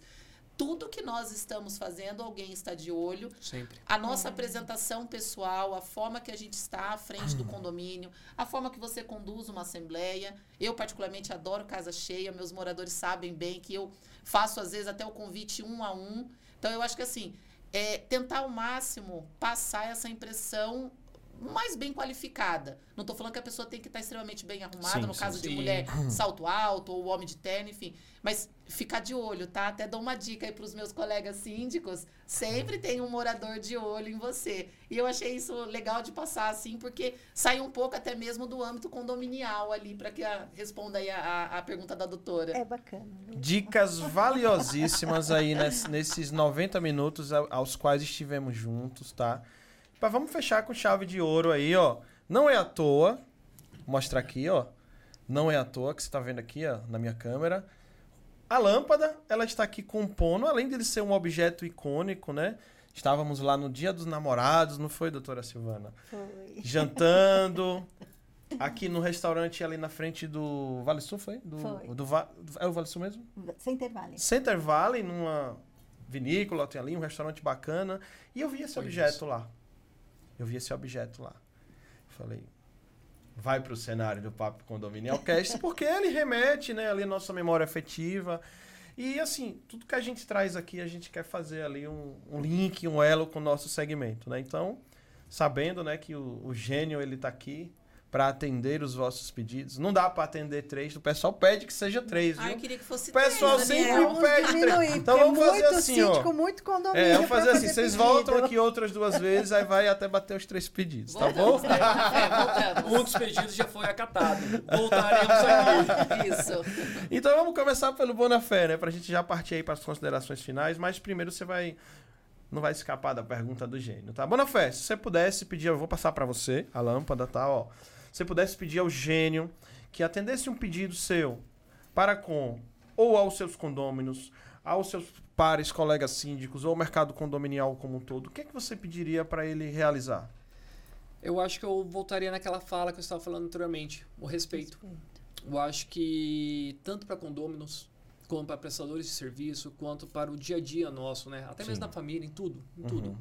Tudo que nós estamos fazendo, alguém está de olho. Sempre. A nossa apresentação pessoal, a forma que a gente está à frente do condomínio, a forma que você conduz uma assembleia. Eu, particularmente, adoro casa cheia. Meus moradores sabem bem que eu faço, às vezes, até o convite um a um. Então, eu acho que, assim, é tentar ao máximo passar essa impressão mais bem qualificada. Não estou falando que a pessoa tem que estar extremamente bem arrumada, Sim, no sim, caso de sim. mulher, salto alto ou homem de terno, enfim. Mas ficar de olho, tá? Até dou uma dica aí para os meus colegas síndicos. Sempre tem um morador de olho em você. E eu achei isso legal de passar assim, porque sai um pouco até mesmo do âmbito condominial ali, para que a, responda aí a, a- a pergunta da doutora. é bacana. viu? Dicas valiosíssimas aí nes- nesses 90 minutos aos quais estivemos juntos, tá? Mas vamos fechar com chave de ouro aí, ó. Não é à toa. Vou mostrar aqui, ó. Não é à toa que você tá vendo aqui, ó, na minha câmera. A lâmpada, ela está aqui compondo, além de ser um objeto icônico, né? Estávamos lá no Dia dos Namorados, não foi, doutora Silvana? Foi. Jantando. Aqui no restaurante ali na frente do Vale Sul, foi? Do, Foi. Do, Va- é o Vale Sul mesmo? Sem intervalo. Center Valley, numa vinícola, tem ali um restaurante bacana. E eu vi esse Foi objeto isso. lá. Eu vi esse objeto lá. Falei, vai pro cenário do Papo Condominial Cast, porque ele remete, né, ali a nossa memória afetiva. E assim, tudo que a gente traz aqui, a gente quer fazer ali um, um link, um elo com o nosso segmento, né? Então, sabendo, né, que o, o gênio, ele tá aqui para atender os vossos pedidos. Não dá para atender três, o pessoal pede que seja três, viu? Ah, eu queria que fosse O pessoal três, sempre Daniel. Pede três. Então vamos fazer muito assim, ó. muito condomínio. É, vamos fazer assim, vocês pedido. voltam aqui outras duas vezes, aí vai até bater os três pedidos, tá bom? Voltamos? É, voltamos. Um dos pedidos já foi acatado. Voltaremos aqui. Isso. Então vamos começar pelo Bonafé, né? Pra gente já partir aí para as considerações finais, mas primeiro você vai. Não vai escapar da pergunta do gênio, tá? Bonafé, se você pudesse pedir, eu vou passar para você a lâmpada, tá? Ó, você pudesse pedir ao gênio que atendesse um pedido seu para com ou aos seus condôminos, aos seus pares, colegas síndicos ou ao mercado condominial como um todo, o que é que você pediria para ele realizar? Eu acho que eu voltaria naquela fala que eu estava falando anteriormente, o respeito. Eu acho que tanto para condôminos, quanto para prestadores de serviço, quanto para o dia a dia nosso, né? Até Sim. mesmo na família, em tudo, em Uhum. tudo.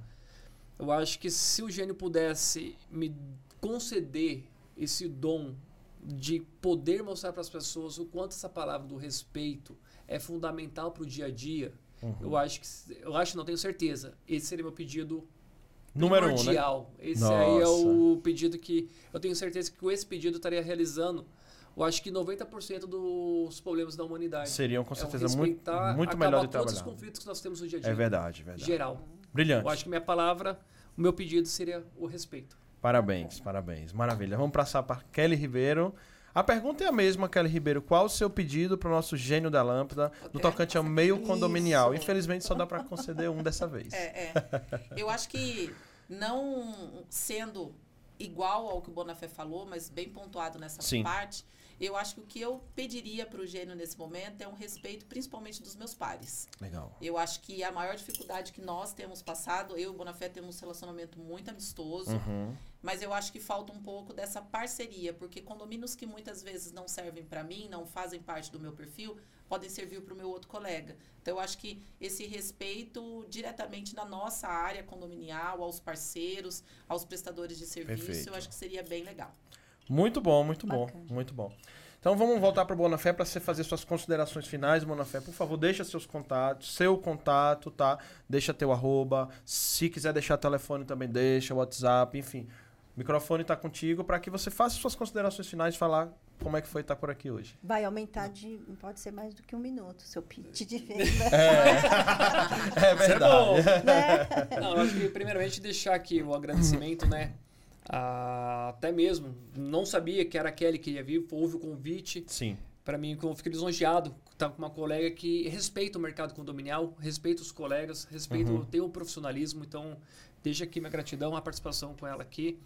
Eu acho que se o gênio pudesse me conceder esse dom de poder mostrar para as pessoas o quanto essa palavra do respeito é fundamental para o dia a dia, Uhum. eu acho que eu acho, não tenho certeza, esse seria meu pedido Número um, né? primordial. Esse aí é Nossa. o pedido que eu tenho certeza que com esse pedido eu estaria realizando. Eu acho que 90% dos problemas da humanidade. Seriam com É certeza muito, respeitar, muito acabar melhor de todos os trabalhar. conflitos que nós temos no dia a dia. É verdade, verdade. Geral. Brilhante. Eu acho que minha palavra, o meu pedido seria o respeito. Parabéns, parabéns. Maravilha. Vamos passar para Kelly Ribeiro, A pergunta é a mesma, Kelly Ribeiro. Qual o seu pedido para o nosso gênio da lâmpada no tocante ao meio condominial? Isso. Infelizmente, só dá para conceder um dessa vez. É, é. Eu acho que não sendo igual ao que o Bonafé falou, mas bem pontuado nessa Sim. parte, eu acho que o que eu pediria para o gênio nesse momento é um respeito, principalmente dos meus pares. Legal. Eu acho que a maior dificuldade que nós temos passado, eu e o Bonafé temos um relacionamento muito amistoso, Uhum. mas eu acho que falta um pouco dessa parceria, porque condomínios que muitas vezes não servem para mim, não fazem parte do meu perfil, podem servir para o meu outro colega. Então eu acho que esse respeito diretamente na nossa área condominial, aos parceiros, aos prestadores de serviço, Perfeito. eu acho que seria bem legal. Muito bom, muito bom, Bacana. muito bom. Então vamos voltar para o Bonafé para você fazer suas considerações finais, Bonafé. Por favor, deixa seus contatos, seu contato, tá? Deixa teu arroba. Se quiser deixar telefone também deixa, WhatsApp, enfim. O microfone está contigo para que você faça suas considerações finais e falar como é que foi estar por aqui hoje. Vai aumentar de. Não pode ser mais do que um minuto, seu pitch de venda. É Isso é bom. né? Não, eu acho que primeiramente deixar aqui o agradecimento, né? A- até mesmo, não sabia que era a Kelly que ia vir, houve o convite. Sim. Para mim, eu fico lisonjeado estar com uma colega que respeita o mercado condominial, respeita os colegas, respeita, Uhum. tem o profissionalismo. Então, deixa aqui minha gratidão, a participação com ela aqui.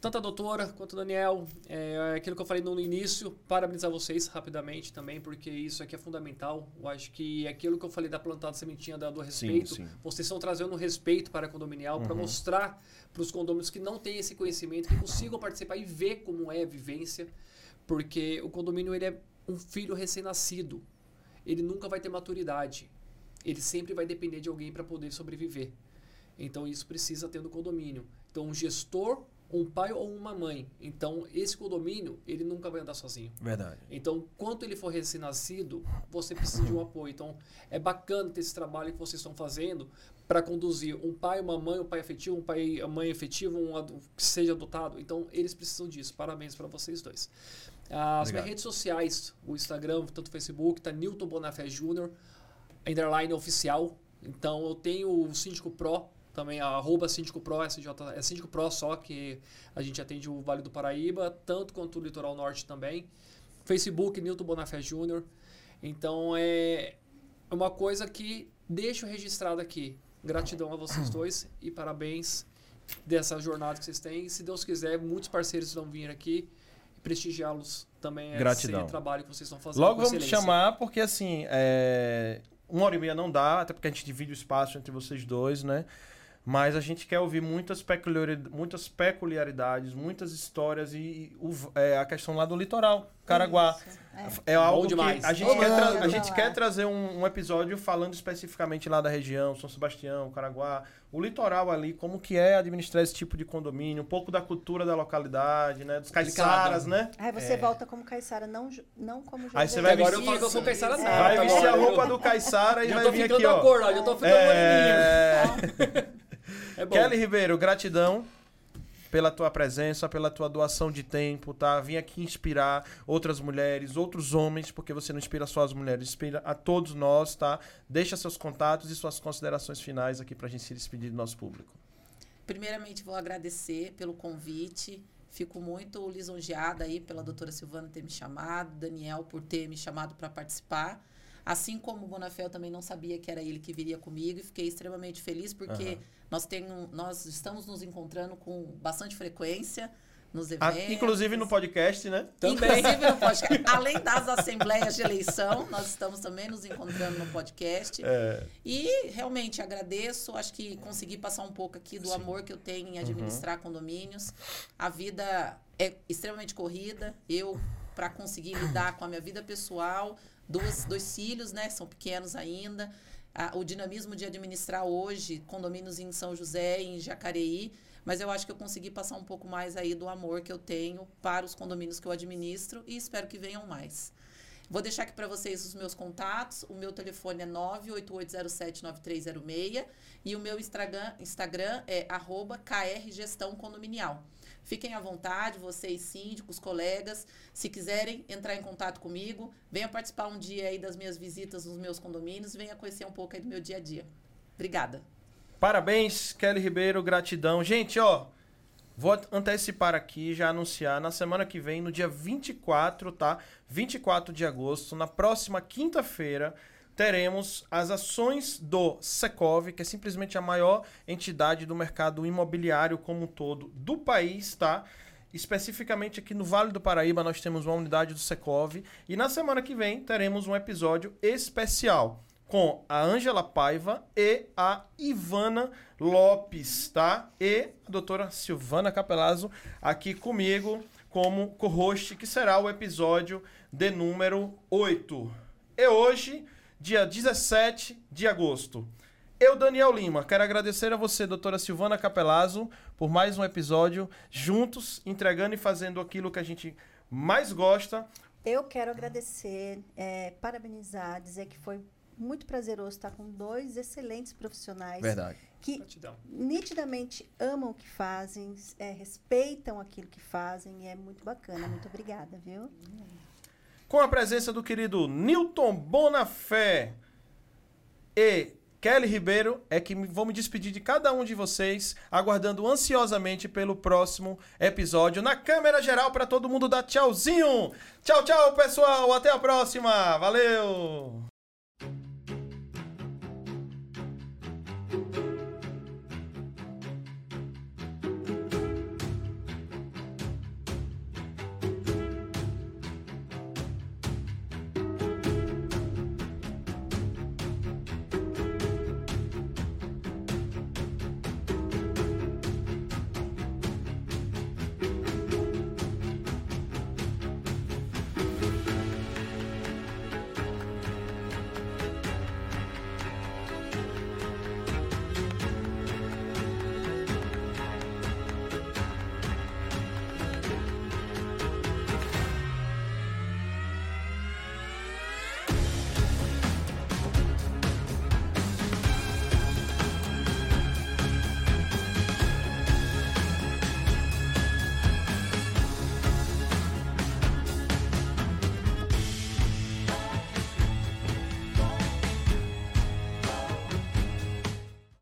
Tanto a doutora quanto o Daniel, é aquilo que eu falei no início, parabenizar vocês rapidamente também, porque isso aqui é fundamental. Eu acho que aquilo que eu falei da plantada sementinha da- do respeito, sim. vocês estão trazendo respeito para a condominial, para Uhum. mostrar para os condôminos que não têm esse conhecimento, que consigam participar e ver como é a vivência, porque o condomínio ele é um filho recém-nascido. Ele nunca vai ter maturidade. Ele sempre vai depender de alguém para poder sobreviver. Então isso precisa ter no condomínio. Então um gestor, um pai ou uma mãe. Então esse condomínio ele nunca vai andar sozinho. Verdade. Então, quando ele for recém-nascido, você precisa de um apoio. Então, é bacana ter esse trabalho que vocês estão fazendo para conduzir um pai, uma mãe, um pai afetivo, um pai, uma mãe efetiva, um que seja adotado. Então, eles precisam disso. Parabéns para vocês dois. As Obrigado. minhas redes sociais, o Instagram, tanto o Facebook, tá Newton Bonafé Júnior, underline oficial. Então, eu tenho o Síndico Pro, também, arroba Síndico Pro, SJ, é Síndico Pro só, que a gente atende o Vale do Paraíba, tanto quanto o Litoral Norte também. Facebook, Newton Bonafé Júnior. Então, é uma coisa que deixo registrado aqui. Gratidão a vocês dois e parabéns dessa jornada que vocês têm. Se Deus quiser, muitos parceiros vão vir aqui e prestigiá-los também Gratidão. esse trabalho que vocês estão fazendo. Logo vamos te chamar, porque assim, é, uma hora e meia não dá, até porque a gente divide o espaço entre vocês dois, né? Mas a gente quer ouvir muitas, peculiari- muitas peculiaridades, muitas histórias e o- é, a questão lá do litoral, Caraguá. Isso, É algo que demais. a gente, quer, tra- a gente quer trazer um, um episódio falando especificamente lá da região, São Sebastião, Caraguá, o litoral ali, como que é administrar esse tipo de condomínio, um pouco da cultura da localidade, né? Dos caiçaras, né? Aí você É. volta como Caiçara, não, não como. Aí você vai Agora vestir- eu falo que eu sou isso. nada. Vai vestir a roupa do Caiçara e Já vai vir aqui, ó. a cor, ó. Já tô ficando. É... É bom. Kelly Ribeiro, gratidão pela tua presença, pela tua doação de tempo, tá? Vim aqui inspirar outras mulheres, outros homens, porque você não inspira só as mulheres, inspira a todos nós, tá? Deixa seus contatos e suas considerações finais aqui pra gente se despedir do nosso público. Primeiramente, vou agradecer pelo convite. Fico muito lisonjeada aí pela doutora Silvana ter me chamado, Daniel por ter me chamado para participar. Assim como o Bonafé, eu também não sabia que era ele que viria comigo e fiquei extremamente feliz porque Aham. Nós, tenho, nós estamos nos encontrando com bastante frequência nos Ah, eventos. inclusive no podcast, né? Também. Inclusive no podcast. Além das assembleias de eleição, nós estamos também nos encontrando no podcast. É, E realmente agradeço, acho que consegui passar um pouco aqui do Sim. amor que eu tenho em administrar condomínios. A vida é extremamente corrida. Eu, para conseguir lidar com a minha vida pessoal, dois filhos, né? São pequenos ainda. O dinamismo de administrar hoje condomínios em São José, em Jacareí. Mas eu acho que eu consegui passar um pouco mais aí do amor que eu tenho para os condomínios que eu administro e espero que venham mais. Vou deixar aqui para vocês os meus contatos. O meu telefone é 988079306 e o meu Instagram, Instagram é arroba krgestão condominial. Fiquem à vontade, vocês síndicos, colegas, se quiserem entrar em contato comigo, venha participar um dia aí das minhas visitas nos meus condomínios, venha conhecer um pouco aí do meu dia a dia. Obrigada. Parabéns, Kelly Ribeiro, gratidão. Gente, ó, Vou antecipar aqui, já anunciar na semana que vem, no dia 24, tá? 24 de agosto, na próxima quinta-feira, teremos as ações do Secov, que é simplesmente a maior entidade do mercado imobiliário como um todo do país, tá? Especificamente aqui no Vale do Paraíba, nós temos uma unidade do Secov. E na semana que vem teremos um episódio especial com a Ângela Paiva e a Ivana Lopes, tá? E a doutora Silvana Capelazzo aqui comigo como co-host, que será o episódio de número 8. E hoje, dia 17 de agosto. Eu, Daniel Lima, quero agradecer a você, doutora Silvana Capelazzo, por mais um episódio, juntos, entregando e fazendo aquilo que a gente mais gosta. Eu quero agradecer, é, parabenizar, dizer que foi muito prazeroso estar com dois excelentes profissionais. Verdade. Que Gratidão. nitidamente amam o que fazem, é, respeitam aquilo que fazem e é muito bacana. Muito obrigada, viu? Com a presença do querido Newton Bonafé e Kelly Ribeiro, é que vou me despedir de cada um de vocês, aguardando ansiosamente pelo próximo episódio na câmera geral para todo mundo dar tchauzinho. Tchau, tchau, pessoal. Até a próxima. Valeu!